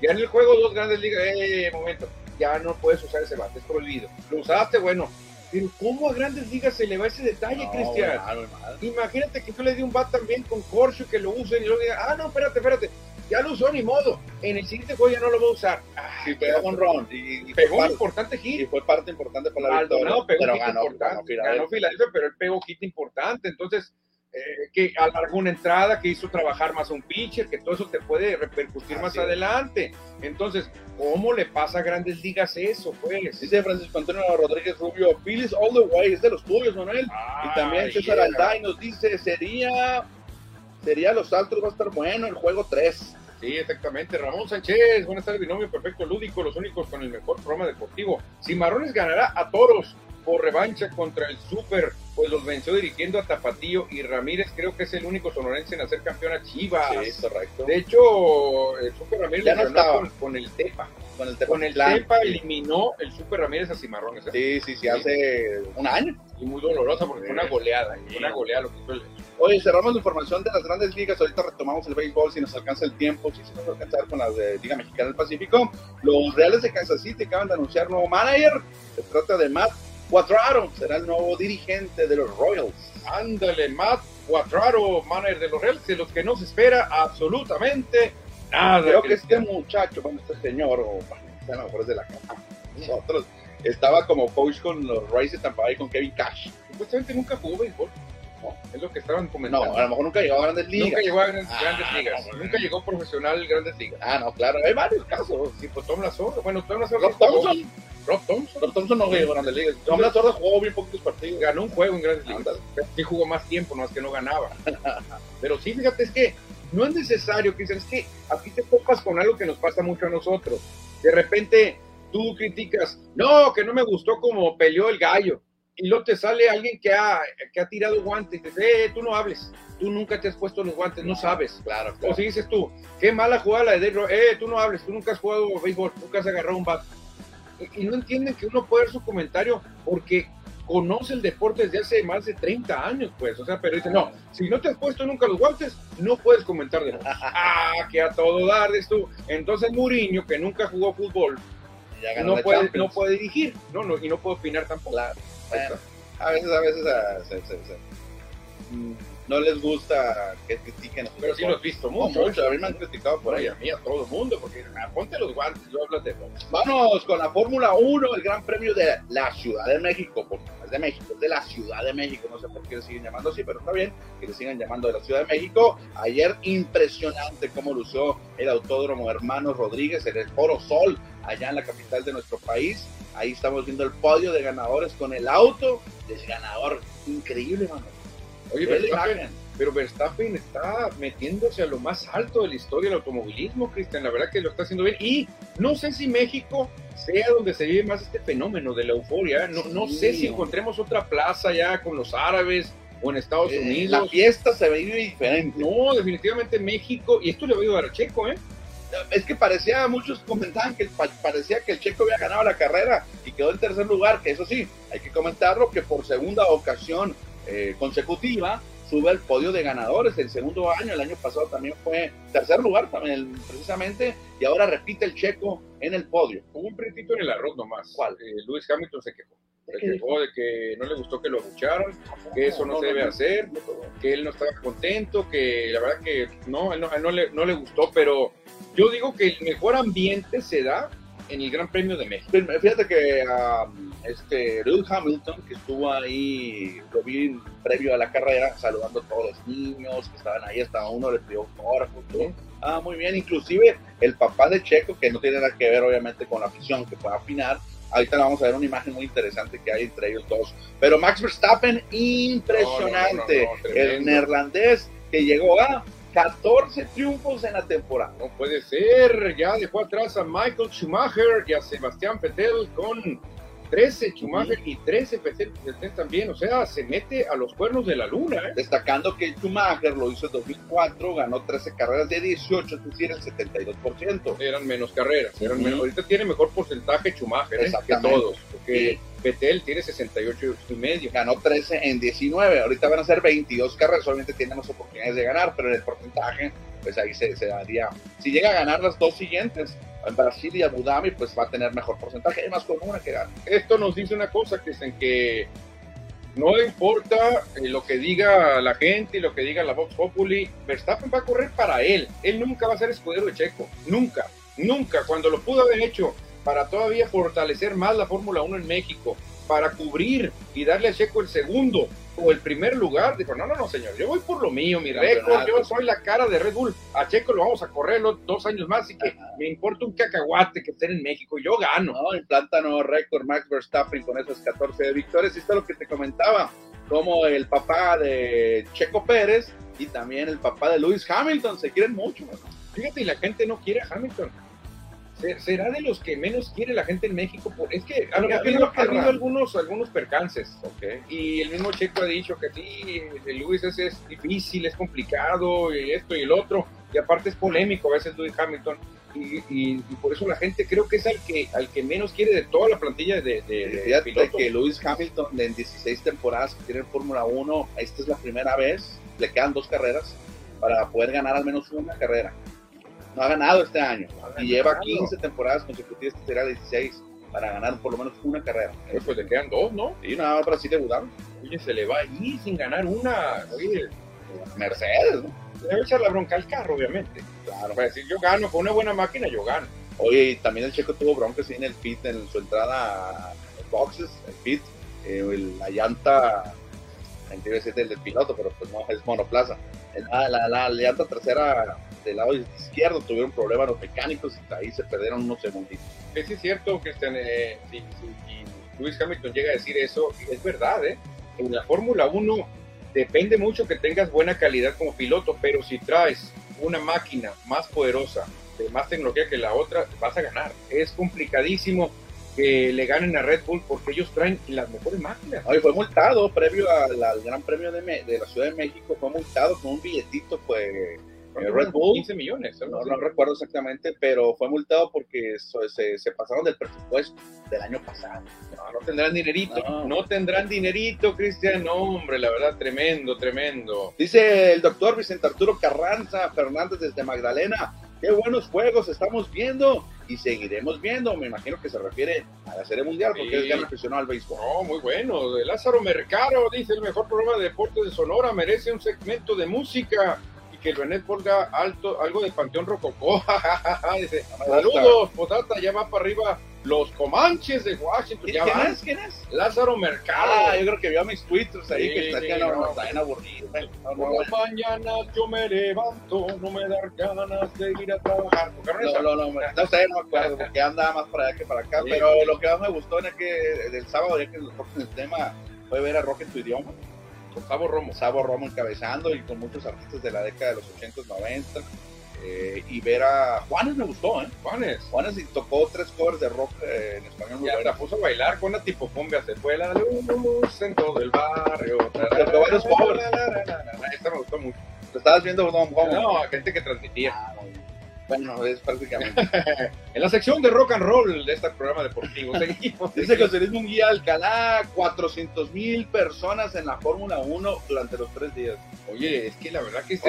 Ya en el juego 2 Grandes Ligas, eh, momento, ya no puedes usar ese BAT, es prohibido. Lo usaste, bueno, pero ¿cómo a Grandes Ligas se le va ese detalle, Cristian? Imagínate que yo le di un BAT también con Corso que lo usen y luego diga, ah, no, espérate, espérate, ya lo usó, ni modo. En el siguiente juego ya no lo va a usar. y pegó con Ron. Y, pegó un importante hit. Y fue parte importante para la victoria. pero ganó, importante, ganó, Filadelfia, pero él pegó hit importante. Entonces, eh, que alargó una entrada, que hizo trabajar más a un pitcher, que todo eso te puede repercutir más adelante. Entonces, ¿cómo le pasa a grandes ligas eso, pues? Dice Francisco Antonio Rodríguez Rubio, Phillies all the way, es de los tuyos, Manuel. y también César Alday nos dice, sería sería los altos va a estar bueno el juego 3. Sí, exactamente. Ramón Sánchez, buenas tardes, binomio perfecto lúdico, los únicos con el mejor programa deportivo. Cimarrones ganará a Toros por revancha contra el Super, pues los venció dirigiendo a Tapatío y Ramírez creo que es el único sonorense en hacer campeón a Chivas. Sí, correcto. De hecho, el Super Ramírez ya no estaba. Con, el Tepa. Con el Tepa, con el Tepa eliminó el Super Ramírez a Cimarrones. ¿eh? Sí, sí, sí, hace un año. Y muy dolorosa porque fue una goleada, una goleada lo que hizo el Oye, cerramos la información de las grandes ligas. Ahorita retomamos el béisbol si nos alcanza el tiempo, si se nos va a alcanzar con la de Liga Mexicana del Pacífico. Los Reales de Kansas City acaban de anunciar nuevo manager. Se trata de Matt Quatraro, será el nuevo dirigente de los Royals. Ándale, Matt Quatraro, manager de los Reales, de los que no se espera absolutamente nada. Creo que este muchacho, bueno, este señor, o bueno, a lo mejor es de la casa, nosotros estaba como coach con los Rays de Tampa Bay con Kevin Cash. Supuestamente nunca jugó béisbol. Es lo que estaban comentando. No, a lo mejor nunca llegó a grandes ligas. Nunca llegó a grandes, Ah, grandes ligas. no, nunca llegó profesional grandes ligas. Ah, no, claro, hay varios casos. Pues Tom Lazor. Bueno, Tom Lazor. Rob Thompson. Rob Thompson. Rob Thompson no llegó a grandes ligas. Tom Lazor jugó bien poquitos partidos. ganó un juego en grandes ligas. Sí jugó más tiempo, no es que no ganaba. Pero sí, fíjate, es que no es necesario, Cristian, es que aquí te topas con algo que nos pasa mucho a nosotros. De repente tú criticas, no, que no me gustó como peleó el gallo. Y luego te sale alguien que ha, que ha tirado guantes y dices, eh, tú no hables, tú nunca te has puesto los guantes, no sabes. Claro, O claro. si dices tú, qué mala jugada la de Dave eh, tú no hables, tú nunca has jugado béisbol, nunca has agarrado un bat. Y, no entienden que uno puede dar su comentario porque conoce el deporte desde hace más de 30 años, pues. O sea, pero dicen, no, si no te has puesto nunca los guantes, no puedes comentar de nada. ah, que a todo dar, tú. Entonces Mourinho, que nunca jugó fútbol, no puede, Champions. no puede dirigir, no, no, y no puede opinar tampoco. Claro. Bueno, a veces, a veces se- se- se- mm, no les gusta que critiquen. Pero sí lo deportes. visto No, mucho. mucho, a mí me han criticado por ahí. a mí, a todo el mundo, porque ah, ponte los guantes, yo hablas de. Vamos con la Fórmula 1, el Gran Premio de la Ciudad de México, porque no es de México, es de la Ciudad de México, no sé por qué le siguen llamando así, pero está bien que le sigan llamando de la Ciudad de México. Ayer impresionante cómo lució el Autódromo Hermanos Rodríguez en el Foro Sol, allá en la capital de nuestro país. Ahí estamos viendo el podio de ganadores con el auto del ganador. Increíble, mano. Oye, Verstappen, pero Verstappen está metiéndose a lo más alto de la historia del automovilismo, Cristian. La verdad que lo está haciendo bien. Y no sé si México sea donde se vive más este fenómeno de la euforia. No, no sé si encontremos otra plaza ya con los árabes o en Estados Eh, Unidos. la fiesta se vive diferente. No, definitivamente México. Y esto le va a ayudar a Checo, ¿eh? es que parecía, muchos comentaban que pa- parecía que el Checo había ganado la carrera y quedó en tercer lugar, que eso sí, hay que comentarlo, que por segunda ocasión eh, consecutiva sube al podio de ganadores, el segundo año, el año pasado también fue tercer lugar también, precisamente, y ahora repite el Checo en el podio. Hubo un pretito en el arroz nomás. ¿Cuál? Eh, Lewis Hamilton se quejó. Se ¿Qué quejó de que no le gustó que lo abucharan, que eso no, se debe hacer, que él no estaba contento, que la verdad que no, él no, él no le, no le gustó, pero yo digo que el mejor ambiente se da en el Gran Premio de México. Pues, Fíjate que um, este Lewis Hamilton, que estuvo ahí, lo vi previo a la carrera, saludando a todos los niños que estaban ahí, hasta uno le pidió autógrafo, todo. Ah, muy bien, inclusive el papá de Checo, que no tiene nada que ver obviamente con la afición, que a afinar, ahorita vamos a ver una imagen muy interesante que hay entre ellos dos. Pero Max Verstappen, impresionante, No, no, no, el neerlandés que llegó a 14 triunfos en la temporada. No puede ser, ya dejó atrás a Michael Schumacher y a Sebastián Vettel con 13 Schumacher y 13 Vettel, también, o sea, se mete a los cuernos de la luna, ¿eh? Destacando que Schumacher lo hizo en 2004, ganó 13 carreras de 18, es decir, el 72%. eran menos carreras. Eran Ujú. menos- ahorita tiene mejor porcentaje Schumacher ¿eh? que todos. Porque Vettel tiene 68 y medio. Ganó 13 en 19, ahorita van a ser 22 carreras, obviamente tiene más oportunidades de ganar, pero en el porcentaje, pues ahí se, se daría. Si llega a ganar las dos siguientes, en Brasil y Abu Dhabi, pues va a tener mejor porcentaje, es más común una que gana. Esto nos dice una cosa, que es en que no importa eh, lo que diga la gente y lo que diga la Vox Populi, Verstappen va a correr para él. Él nunca va a ser escudero de Checo. Nunca, nunca. Cuando lo pudo haber hecho para todavía fortalecer más la Fórmula 1 en México, para cubrir y darle a Checo el segundo o el primer lugar, dijo, no, no, no, señor, yo voy por lo mío, mi récord, yo soy la cara de Red Bull, a Checo lo vamos a correr los dos años más, así que Ajá. me importa un cacahuate que estén en México, yo gano. ¿no? Implanta nuevo récord Max Verstappen con esos 14 de victorias. Y esto es lo que te comentaba, como el papá de Checo Pérez y también el papá de Lewis Hamilton se quieren mucho. mano. Fíjate, y la gente no quiere a Hamilton. Se- Será de los que menos quiere la gente en México. Por, es que ha, ha ¿por qué habido, ha habido algunos, algunos percances. Y el mismo Checo ha dicho que sí, el Luis es difícil, es complicado, y esto y el otro. Y aparte es polémico a veces Lewis Hamilton. Y, y- y por eso la gente creo que es al que, al que menos quiere de toda la plantilla de, de, de Fíjate pilotos. que Lewis Hamilton en 16 temporadas que tiene en Fórmula 1, esta es la primera vez, le quedan dos carreras para poder ganar al menos una carrera. No ha ganado este año y lleva ganado. 15 temporadas consecutivas, que será 16 para ganar por lo menos una carrera. Pues, pues le quedan dos, ¿no? Y nada más y Abu Dhabi. Oye, se le va ahí sin ganar una. Oye, Mercedes, ¿no? le debe echar la bronca al carro, obviamente. Claro. Para decir, yo gano, con una buena máquina yo gano. Oye, y también el Checo tuvo broncas en el pit en su entrada los boxes, el pit, eh, la llanta, debe ser del, del piloto, pero pues no, es monoplaza. La, la, la, llanta trasera del lado izquierdo tuvieron problemas los mecánicos y ahí se perdieron unos segunditos. Es cierto, que eh, si, Luis Hamilton llega a decir eso, es verdad, ¿eh? En la Fórmula 1 depende mucho que tengas buena calidad como piloto, pero si traes una máquina más poderosa, de más tecnología que la otra, vas a ganar. Es complicadísimo que le ganen a Red Bull porque ellos traen las mejores máquinas. Hoy fue multado previo al, Gran Premio de, de, la Ciudad de México, fue multado con un billetito, pues Red Bull. 15 millones. No, no, recuerdo exactamente, pero fue multado porque se, se, pasaron del presupuesto del año pasado. No, no tendrán dinerito. No, tendrán dinerito, Cristian. No, hombre, la verdad, tremendo, tremendo. Dice el doctor Vicente Arturo Carranza Fernández desde Magdalena. Qué buenos juegos estamos viendo y seguiremos viendo. Me imagino que se refiere a la Serie Mundial porque es gran aficionado al béisbol. No, muy bueno. De Lázaro Mercado dice el mejor programa de deportes de Sonora merece un segmento de música que el Benet ponga alto, algo de Panteón Rococó. Dice, saludos, Potata, ya va para arriba los Comanches de Washington. ¿Quién, ¿quién es? ¿Quién es? Lázaro Mercado. Ah, yo creo que vio mis twitters ahí que está sí, no, no, aburrido. Por la mañana yo me levanto, no me da ganas de ir a trabajar. No, no, no, no, sé, no me acuerdo, porque andaba más para allá que para acá, pero lo que más me gustó en el, que, del sábado, ya que el tema fue ver a Rock en tu idioma con Sabo Romo. Sabo Romo encabezando y con muchos artistas de la década de los 80, 90. Eh, y ver a Juanes me gustó, ¿eh? Juanes. Juanes y tocó tres covers de rock eh, en español. Ya la puso a bailar con una tipo cumbia, se fue la luz en todo el barrio. Tocó varios covers. Esta me gustó mucho. ¿Lo estabas viendo no, No, gente que transmitía. Ah, bueno, es prácticamente. en la sección de rock and roll de este programa deportivo, seguimos. Dice José Luis Munguía Alcalá, 400 mil personas en la Fórmula 1 durante los tres días. Oye, es que la verdad que es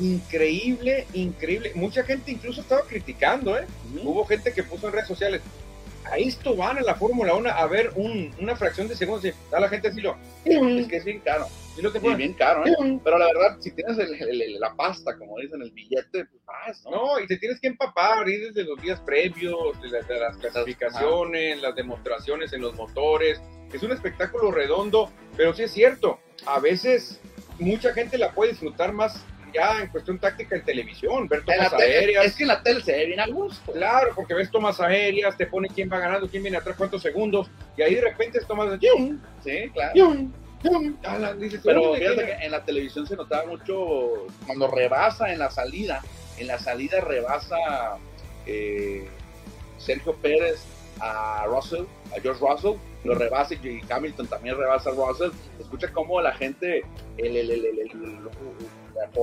increíble, increíble. Mucha gente incluso estaba criticando, ¿eh? Hubo gente que puso en redes sociales, a esto van a la Fórmula 1 a ver un, una fracción de segundos y a la gente así lo... Es que es bien caro. Lo bien caro, ¿eh? Pero la verdad, si tienes la pasta, como dicen, el billete, pues vas, ¿no? No, y te tienes que empapar, ir desde los días previos, de, las clasificaciones, las demostraciones en los motores. Es un espectáculo redondo, pero sí es cierto, a veces mucha gente la puede disfrutar más ya en cuestión táctica en televisión, ver tomas aéreas. Es que en la tele se ve bien a gusto. Claro, porque ves tomas aéreas, te pone quién va ganando, quién viene atrás, cuántos segundos, y ahí de repente es tomas de... Sí, claro. Pero fíjate que en la televisión se notaba mucho cuando rebasa en la salida, en la salida rebasa eh, Sergio Pérez a Russell, a George Russell, lo rebasa y Hamilton también rebasa a Russell. Escucha cómo la gente, el, el, el,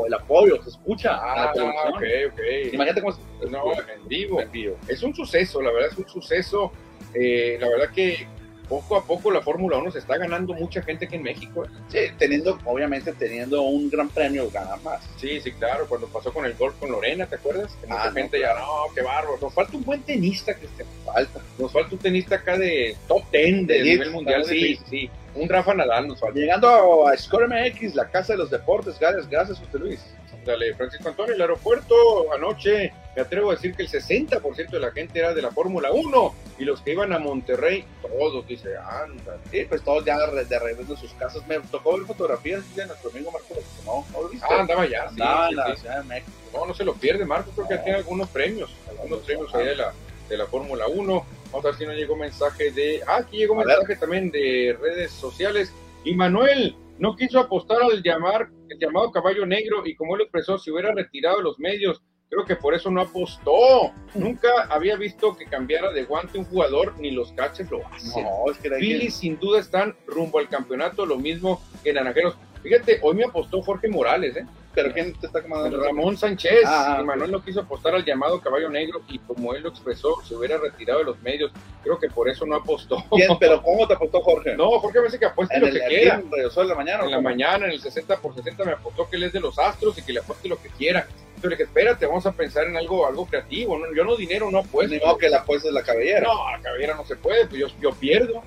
el apoyo se escucha. Ah, ok, ok. Imagínate cómo es. No, en vivo. en vivo. Es un suceso, la verdad es un suceso. Eh, la verdad que poco a poco la Fórmula 1 se está ganando mucha gente aquí en México. ¿eh? Sí, teniendo, obviamente teniendo un gran premio, gana más. Sí, sí, claro, cuando pasó con el golf con Lorena, ¿te acuerdas? Que mucha ah, gente ya, no, qué bárbaro. Nos falta un buen tenista, que este, falta. Nos falta un tenista acá de top 10 de, nivel mundial, sí, sí. Un Rafa Nadal nos falta. Llegando a Score MX, la casa de los deportes, gracias, gracias José Luis. Dale, Francisco Antonio, el aeropuerto anoche, me atrevo a decir que el 60% de la gente era de la Fórmula 1 y los que iban a Monterrey, todos, dice, anda. Sí, pues todos ya de, de regreso de sus casas. Me tocó ver fotografías de nuestro amigo Marco, no, ¿no lo viste? Ah, andaba ya, sí, andaba en la Ciudad de México. No, no se lo pierde, Marco, creo que tiene algunos premios, algunos premios ahí de la, de la Fórmula 1. Vamos a ver si no llegó mensaje de. Ah, aquí llegó mensaje también de redes sociales. Y Manuel, no quiso apostar al llamar, el llamado caballo negro y como él expresó, si hubiera retirado los medios, creo que por eso no apostó. Nunca había visto que cambiara de guante un jugador, ni los caches lo hacen. No, es que Philly sin duda están rumbo al campeonato, lo mismo que Naranjeros. Fíjate, hoy me apostó Jorge Morales, ¿eh? ¿Pero quién te está comandando? Ramón Sánchez. Ah, Manuel no quiso apostar al llamado caballo negro y como él lo expresó, se hubiera retirado de los medios. Creo que por eso no apostó. Pero ¿cómo te apostó Jorge? No, Jorge me dice que apueste lo que quiera. En la mañana. En la mañana, en el 60 por 60 me apostó que él es de los astros y que le apueste lo que quiera. Entonces le dije, espérate, vamos a pensar en algo, algo creativo. yo no dinero no apuesto. No, que la apuesta es la cabellera. No, la cabellera no se puede, pues yo, yo pierdo.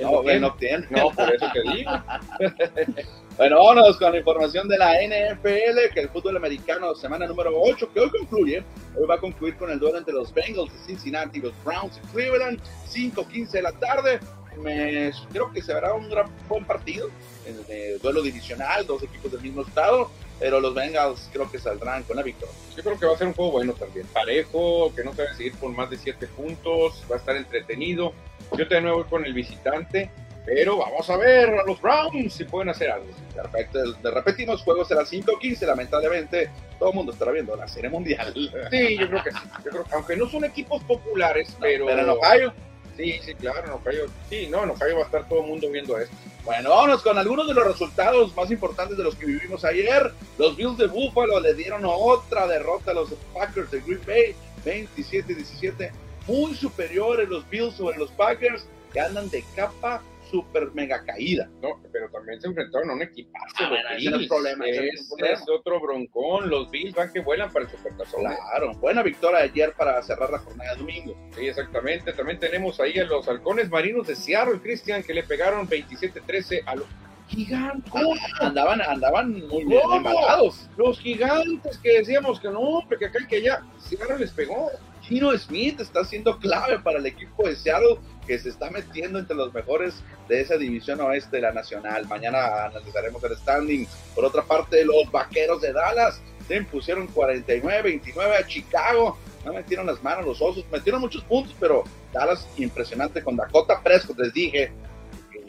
No, no, tiene. no, por eso te digo. bueno, vámonos con la información de la NFL, que el fútbol americano, semana número 8, que hoy concluye. Hoy va a concluir con el duelo entre los Bengals de Cincinnati y los Browns de Cleveland, 5:15 de la tarde. me, creo que se verá un gran buen partido, en el duelo divisional, dos equipos del mismo estado, pero los Bengals creo que saldrán con la victoria. Yo creo que va a ser un juego bueno también, parejo, que no se va a seguir por más de siete puntos, va a estar entretenido. Yo de nuevo voy con el visitante, pero vamos a ver a los Browns si pueden hacer algo. Perfecto, de repetimos, juegos será 5-15, lamentablemente todo el mundo estará viendo la serie mundial. Sí, yo creo que sí. Yo creo que, aunque no son equipos populares, pero... Pero en Ohio, Sí, sí, claro, en Ohio. Sí, no, en Ohio va a estar todo el mundo viendo esto. Bueno, vámonos con algunos de los resultados más importantes de los que vivimos ayer. Los Bills de Buffalo le dieron otra derrota a los Packers de Green Bay, 27-17. Muy superiores los Bills sobre los Packers, que andan de capa super mega caída. No, pero también se enfrentaron a un equipazo. Ah, los ese problema, ese es problema. otro broncón. Los Bills van que vuelan para el Supertazón. Claro, buena victoria ayer para cerrar la jornada de domingo. Sí, exactamente. También tenemos ahí a los halcones marinos de Seattle, Cristian, que le pegaron 27-13 a los gigantes. Ah, Andaban, andaban muy bien embalados. Los gigantes que decíamos que no, que acá y que allá. Seattle les pegó. Gino Smith está siendo clave para el equipo de Seattle que se está metiendo entre los mejores de esa división oeste de la nacional. Mañana analizaremos el standing. Por otra parte, los vaqueros de Dallas se impusieron 49-29 a Chicago. No metieron las manos los osos, metieron muchos puntos, pero Dallas impresionante con Dakota Prescott. Les dije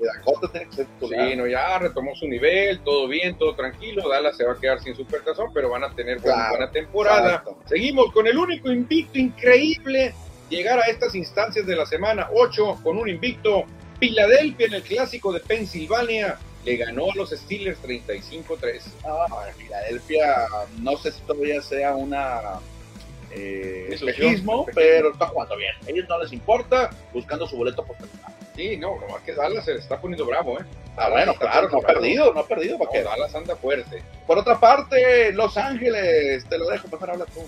Dakota tiene que ser titular. Sí, no, ya retomó su nivel, todo bien, todo tranquilo. Dallas se va a quedar sin supertazón, pero van a tener buena, Claro, buena temporada. exacto. Seguimos con el único invicto increíble. Llegar a estas instancias de la semana 8 con un invicto. Filadelfia en el clásico de Pensilvania le ganó a los Steelers 35-3. Ah, Filadelfia, no sé si todavía sea una eh, espejismo, pero está jugando bien. A ellos no les importa, buscando su boleto postemporada. Sí, no, no, que Dallas se está poniendo bravo, ¿eh? Ah, bueno, claro, no ha perdido, no ha perdido, No, vaquero. Dallas anda fuerte. Por otra parte, Los Ángeles, te lo dejo, mejor habla tú.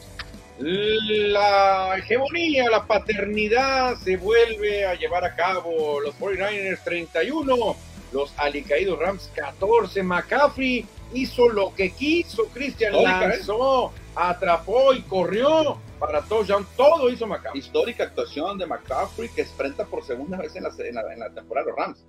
La hegemonía, la paternidad se vuelve a llevar a cabo. Los 49ers 31, los alicaídos Rams 14. McCaffrey hizo lo que quiso. Christian Histórica, ¿eh? lanzó, atrapó y corrió para touchdown. Todo hizo McCaffrey. Histórica actuación de McCaffrey que enfrenta por segunda vez en la, en la, en la temporada de los Rams.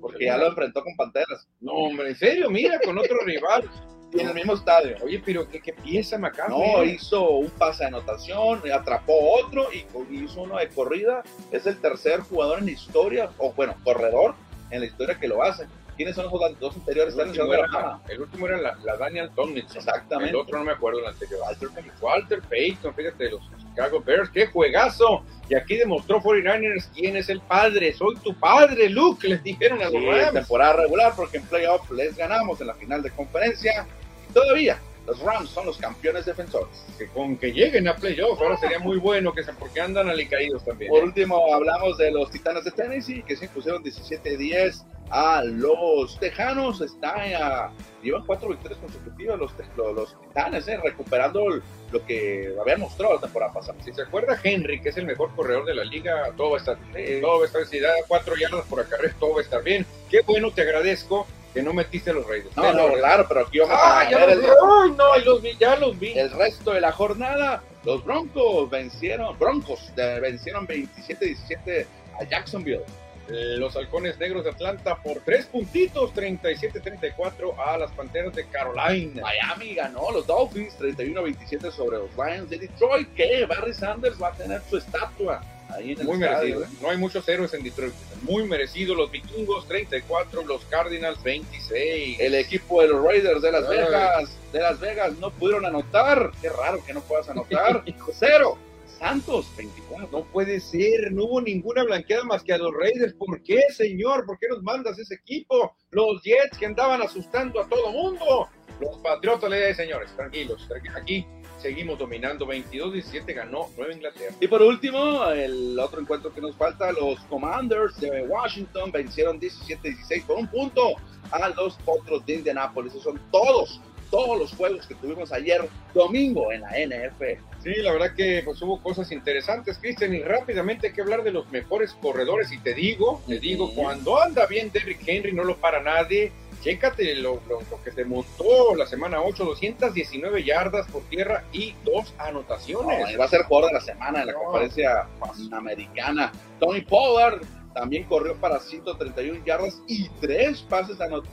Porque ya lo enfrentó con Panteras No, hombre, en serio, mira, con otro rival. en el mismo estadio. Oye, pero ¿qué, qué pieza McCaffrey? No, hizo un pase de anotación, atrapó otro y hizo uno de corrida. Es el tercer jugador en la historia, o bueno, corredor en la historia que lo hace. ¿Quiénes son los dos- anteriores? El último, la era, Fama. el último era la, la Daniel Tomlinson. Exactamente. El otro no me acuerdo el anterior. Walter, Walter Payton, fíjate, de los Chicago Bears. ¡Qué juegazo! Y aquí demostró 49ers quién es el padre. Soy tu padre, Luke, les dijeron a los Sí, en Rams. temporada regular, porque en playoff les ganamos en la final de conferencia. Todavía los Rams son los campeones defensores. Que con que lleguen a playoff, ahora sería muy bueno que se, porque andan alicaídos también. Por ¿eh? último, hablamos de los Titanes de Tennessee, que se impusieron 17-10 a los Tejanos. Está a- llevan cuatro victorias consecutivas los, los, los Titanes, eh, recuperando lo que habían mostrado la temporada pasada. Si se acuerda Henry, que es el mejor corredor de la liga, todo va a estar. Todo va a estar, si da cuatro yardas por acarreo, todo va a estar bien. Qué bueno, te agradezco que no metiste los Raiders. No, no, claro, pero aquí vamos Ah, a ya ver los, el, Ay, no, los vi, ya los vi. el resto de la jornada. Los Broncos vencieron, Broncos de- vencieron 27-17 a Jacksonville. Los halcones negros de Atlanta por tres puntitos, 37-34 a las panteras de Carolina. Miami ganó los Dolphins 31-27 sobre los Lions de Detroit, que Barry Sanders va a tener su estatua ahí en el Muy merecido. ¿eh? No hay muchos héroes en Detroit. Muy merecido. Los vikingos 34, los Cardinals 26. El equipo de los Raiders de Las Ay. Vegas, de Las Vegas no pudieron anotar. Qué raro que no puedas anotar. Cero. Santos 24. No puede ser, no hubo ninguna blanqueada más que a los Raiders. ¿Por qué, señor? ¿Por qué nos mandas ese equipo? Los Jets que andaban asustando a todo mundo. Los Patriotas, le señores, tranquilos. tranqui- Aquí seguimos dominando. 22-17 ganó Nueva Inglaterra. Y por último, el otro encuentro que nos falta, los Commanders de Washington vencieron 17-16 por un punto a los Potros de Indianápolis. Esos son todos, todos los juegos que tuvimos ayer domingo en la NFL. Sí, la verdad que pues hubo cosas interesantes, Cristian, y rápidamente hay que hablar de los mejores corredores. Y te digo, te digo, cuando anda bien Derrick Henry, no lo para nadie. Chécate lo, lo- lo que se montó la semana 8, 219 yardas por tierra y dos anotaciones. No, va a ser jugador de la semana en la No. conferencia americana. Tony Pollard también corrió para 131 yardas y tres pases anotados,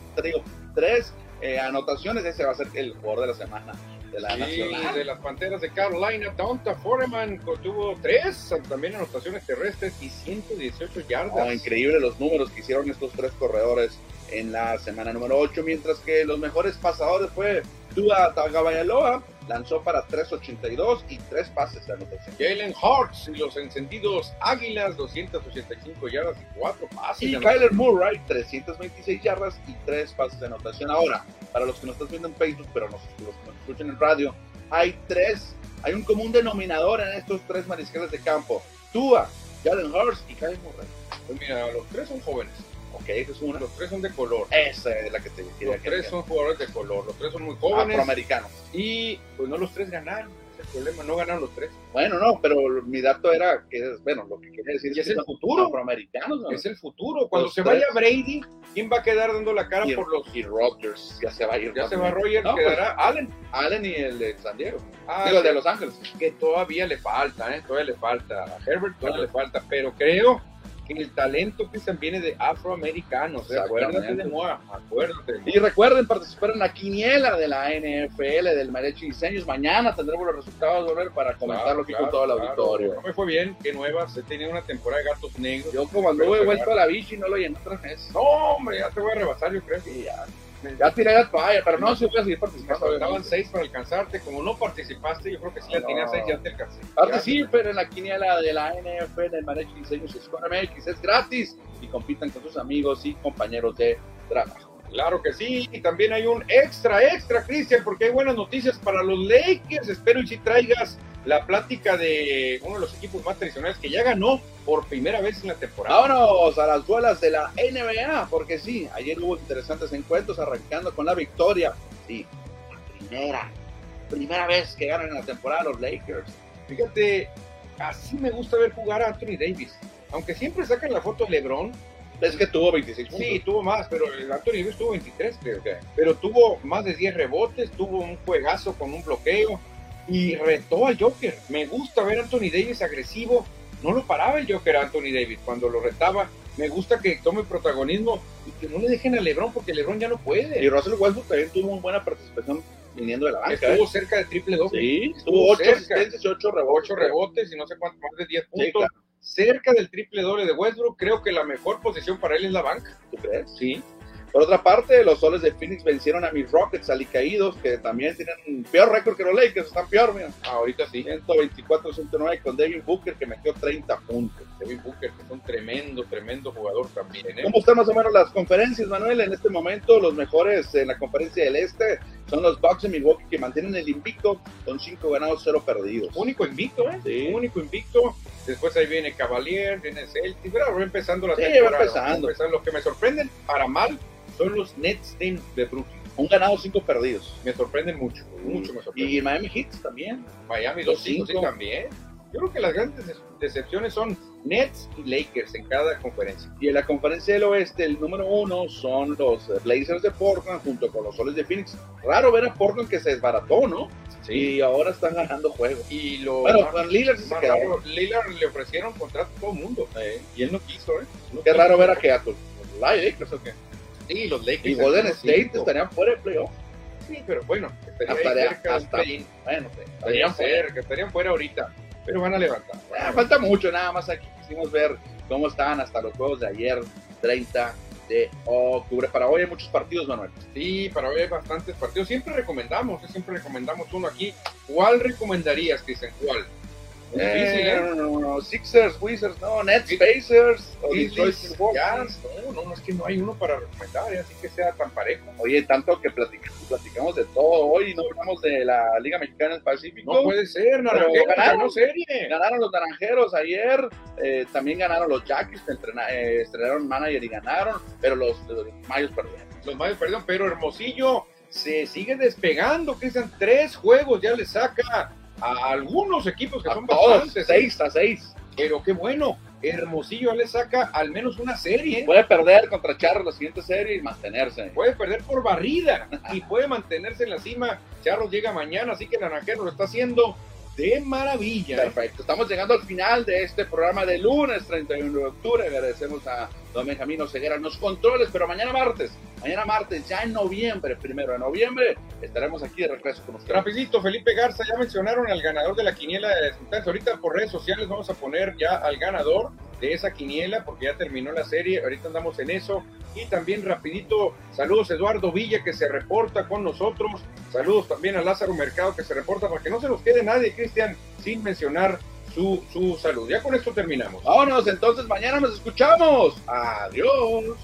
tres eh, anotaciones. Ese va a ser el jugador de la semana de la Sí, Nacional. de las Panteras de Carolina, Donta Foreman tuvo tres también anotaciones terrestres y 118 yardas. Oh, increíble los números que hicieron estos tres corredores en la semana número 8, mientras que los mejores pasadores fue Tua Tagovailoa, lanzó para 382 y tres pases de anotación. Jalen Hurts y los encendidos Águilas, 285 yardas y cuatro pases. Y de Kyler Murray, 326 yardas y tres pases de anotación. Ahora, para los que nos están viendo en Facebook, pero los, los que nos escuchan en radio, hay tres, hay un común denominador en estos tres mariscales de campo. Tua, Jalen Hurts y Kyler Murray. Pues mira, los tres son jóvenes. Ok, esa es una. Los tres son de color. Esa es la que te quería Los que tres son jugadores de color. Los tres son muy jóvenes. afroamericanos. Y pues no los tres ganaron. Ese es el problema. No ganaron los tres. Bueno, no, pero mi dato era que, bueno, lo que quería decir es el que son futuro. afroamericanos. ¿no? Es el futuro. Cuando Los se tres. vaya Brady, ¿quién va a quedar dando la cara y, por los. y Rodgers ya se va a ir. Ya se va Roger, No, pues, quedará Allen. Allen y el de San Diego. Ah, Digo, el sí. de Los Ángeles. que todavía le falta, ¿eh? todavía le falta. A Herbert todavía le falta, pero creo que el talento Cristian viene de afroamericanos. Acuérdate de Moa, acuérdate. Y recuerden participar en la quiniela de la NFL del Marechi Diseños. Mañana tendremos los resultados, para comentarlo aquí Claro, con todo el claro. auditorio. No me fue bien, que nueva, se tenía una temporada de gatos negros. Yo como anduve vuelto a la bici no lo llené otra vez. No, hombre, ya te voy a rebasar, yo creo. Y ya, ya tiré la toalla, pero no, sí voy a seguir participando. obviamente. seis para alcanzarte. Como no participaste, yo creo que si la No. tenías seis ya te alcancé. Participen en la quiniela de la NFL del Marechi Diseños Score MX. Es gratis y compitan con sus amigos y compañeros de trabajo. Claro que sí, y también hay un extra, extra, Cristian, porque hay buenas noticias para los Lakers. Espero y si traigas la plática de uno de los equipos más tradicionales que ya ganó por primera vez en la temporada. Vámonos a las duelas de la NBA, porque sí, ayer hubo interesantes encuentros arrancando con la victoria. Sí, la primera, primera vez que ganan en la temporada los Lakers. Fíjate, así me gusta ver jugar a Anthony Davis. Aunque siempre sacan la foto de LeBron, Es que tuvo 26 puntos. sí, tuvo más, pero el Anthony Davis tuvo 23, creo que. Pero tuvo más de 10 rebotes, tuvo un juegazo con un bloqueo y retó al Joker. Me gusta ver a Anthony Davis agresivo. No lo paraba el Joker a Anthony Davis cuando lo retaba. Me gusta que tome protagonismo y que no le dejen a LeBron porque LeBron ya no Y puede. Russell Westbrook también tuvo muy buena participación viniendo de la banca. Estuvo ¿eh? cerca de triple doble. Sí, estuvo tuvo 8 cerca. asistencias y 8 rebotes. 8 rebotes y no sé cuánto, más de 10 Sí, puntos. claro. Cerca del triple doble de Westbrook. Creo que la mejor posición para él es la banca. ¿Tú crees? Sí. Por otra parte, los soles de Phoenix vencieron a mis Rockets alicaídos, que también tienen un peor récord que los Lakers, están peor, mira. Ahorita sí. 124-109 con Devin Booker, que metió 30 puntos. Devin Booker, que es un tremendo, tremendo jugador también. ¿eh? ¿Cómo están más o menos las conferencias, Manuel? En este momento, los mejores en la conferencia del Este son los Bucks de Milwaukee, que mantienen el invicto con 5 ganados, 0 perdidos. Único invicto, ¿eh? Sí. Único invicto. Después ahí viene Cavalier, viene Celtics. Pero va empezando la Sí, va temporada. empezando. Los que me sorprenden para mal son los Nets de de Brooklyn. Un ganado, 5 perdidos. Me sorprenden mucho, mucho me sorprenden. Y Miami Heat también. Miami los 2-5 sí cinco. también. Yo creo que las grandes des- decepciones son Nets y Lakers en cada conferencia. Y en la conferencia del oeste, el número uno son los eh, Blazers de Portland junto con los Soles de Phoenix. Raro ver a Portland que se desbarató, ¿no? Y ahora están ganando juegos. Y lo Bueno, con Lillard sí se quedó. Lillard le ofrecieron contrato a todo el mundo. Y él no quiso, ¿eh? No Qué quiso. raro ver a tus los Lakers o qué. Sí, los Lakers. Y Golden en State cinco. estarían fuera de playoff. Sí, pero bueno, estaría ahí Estaría- cerca hasta-. Bueno, Estarían estarían fuera. cerca, estarían fuera ahorita. Pero van a levantar. Ah, falta mucho, nada más aquí quisimos ver cómo estaban hasta los juegos de ayer, 30 de octubre. Para hoy hay muchos partidos, Manuel. Sí, para hoy hay bastantes partidos. Siempre recomendamos, siempre recomendamos uno aquí. ¿Cuál recomendarías, Cristian? ¿Cuál? Eh, ¿eh? no, no, no, Sixers, Wizards, no, Nets, Pacers. No, no, no, es que no hay uno para recomendar, así que sea tan parejo. Oye, tanto que platicamos, platicamos de todo hoy, no hablamos de la Liga Mexicana del Pacífico. No puede ser, Naranjero, Pero ganaron. serie. Ganaron los naranjeros ayer, eh, también ganaron los Jackies, que eh, estrenaron manager y ganaron, pero los, los Mayos perdieron. Los Mayos perdieron, pero Hermosillo se sigue despegando, Cristian. Tres juegos ya le saca a algunos equipos que A son todos, bastantes. ¿eh? seis a seis. Pero qué bueno, Hermosillo le saca al menos una serie. Puede perder contra Charros la siguiente serie y mantenerse. Puede perder por barrida y puede mantenerse en la cima. Charros llega mañana, así que Naranjero lo está haciendo de maravilla. Perfecto, estamos llegando al final de este programa de lunes 31 de octubre. Agradecemos a don Benjamín Oseguera los controles, pero mañana martes, mañana martes, ya en noviembre, primero de noviembre, estaremos aquí de regreso con ustedes. Rapidito, Felipe Garza, ya mencionaron al ganador de la quiniela de desintantes. Ahorita por redes sociales vamos a poner ya al ganador de esa quiniela porque ya terminó la serie, ahorita andamos en eso. Y también rapidito, saludos Eduardo Villa que se reporta con nosotros, saludos también a Lázaro Mercado que se reporta para que no se nos quede nadie, Cristian, sin mencionar su, su salud. Ya con esto terminamos. Vámonos, entonces mañana nos escuchamos. Adiós.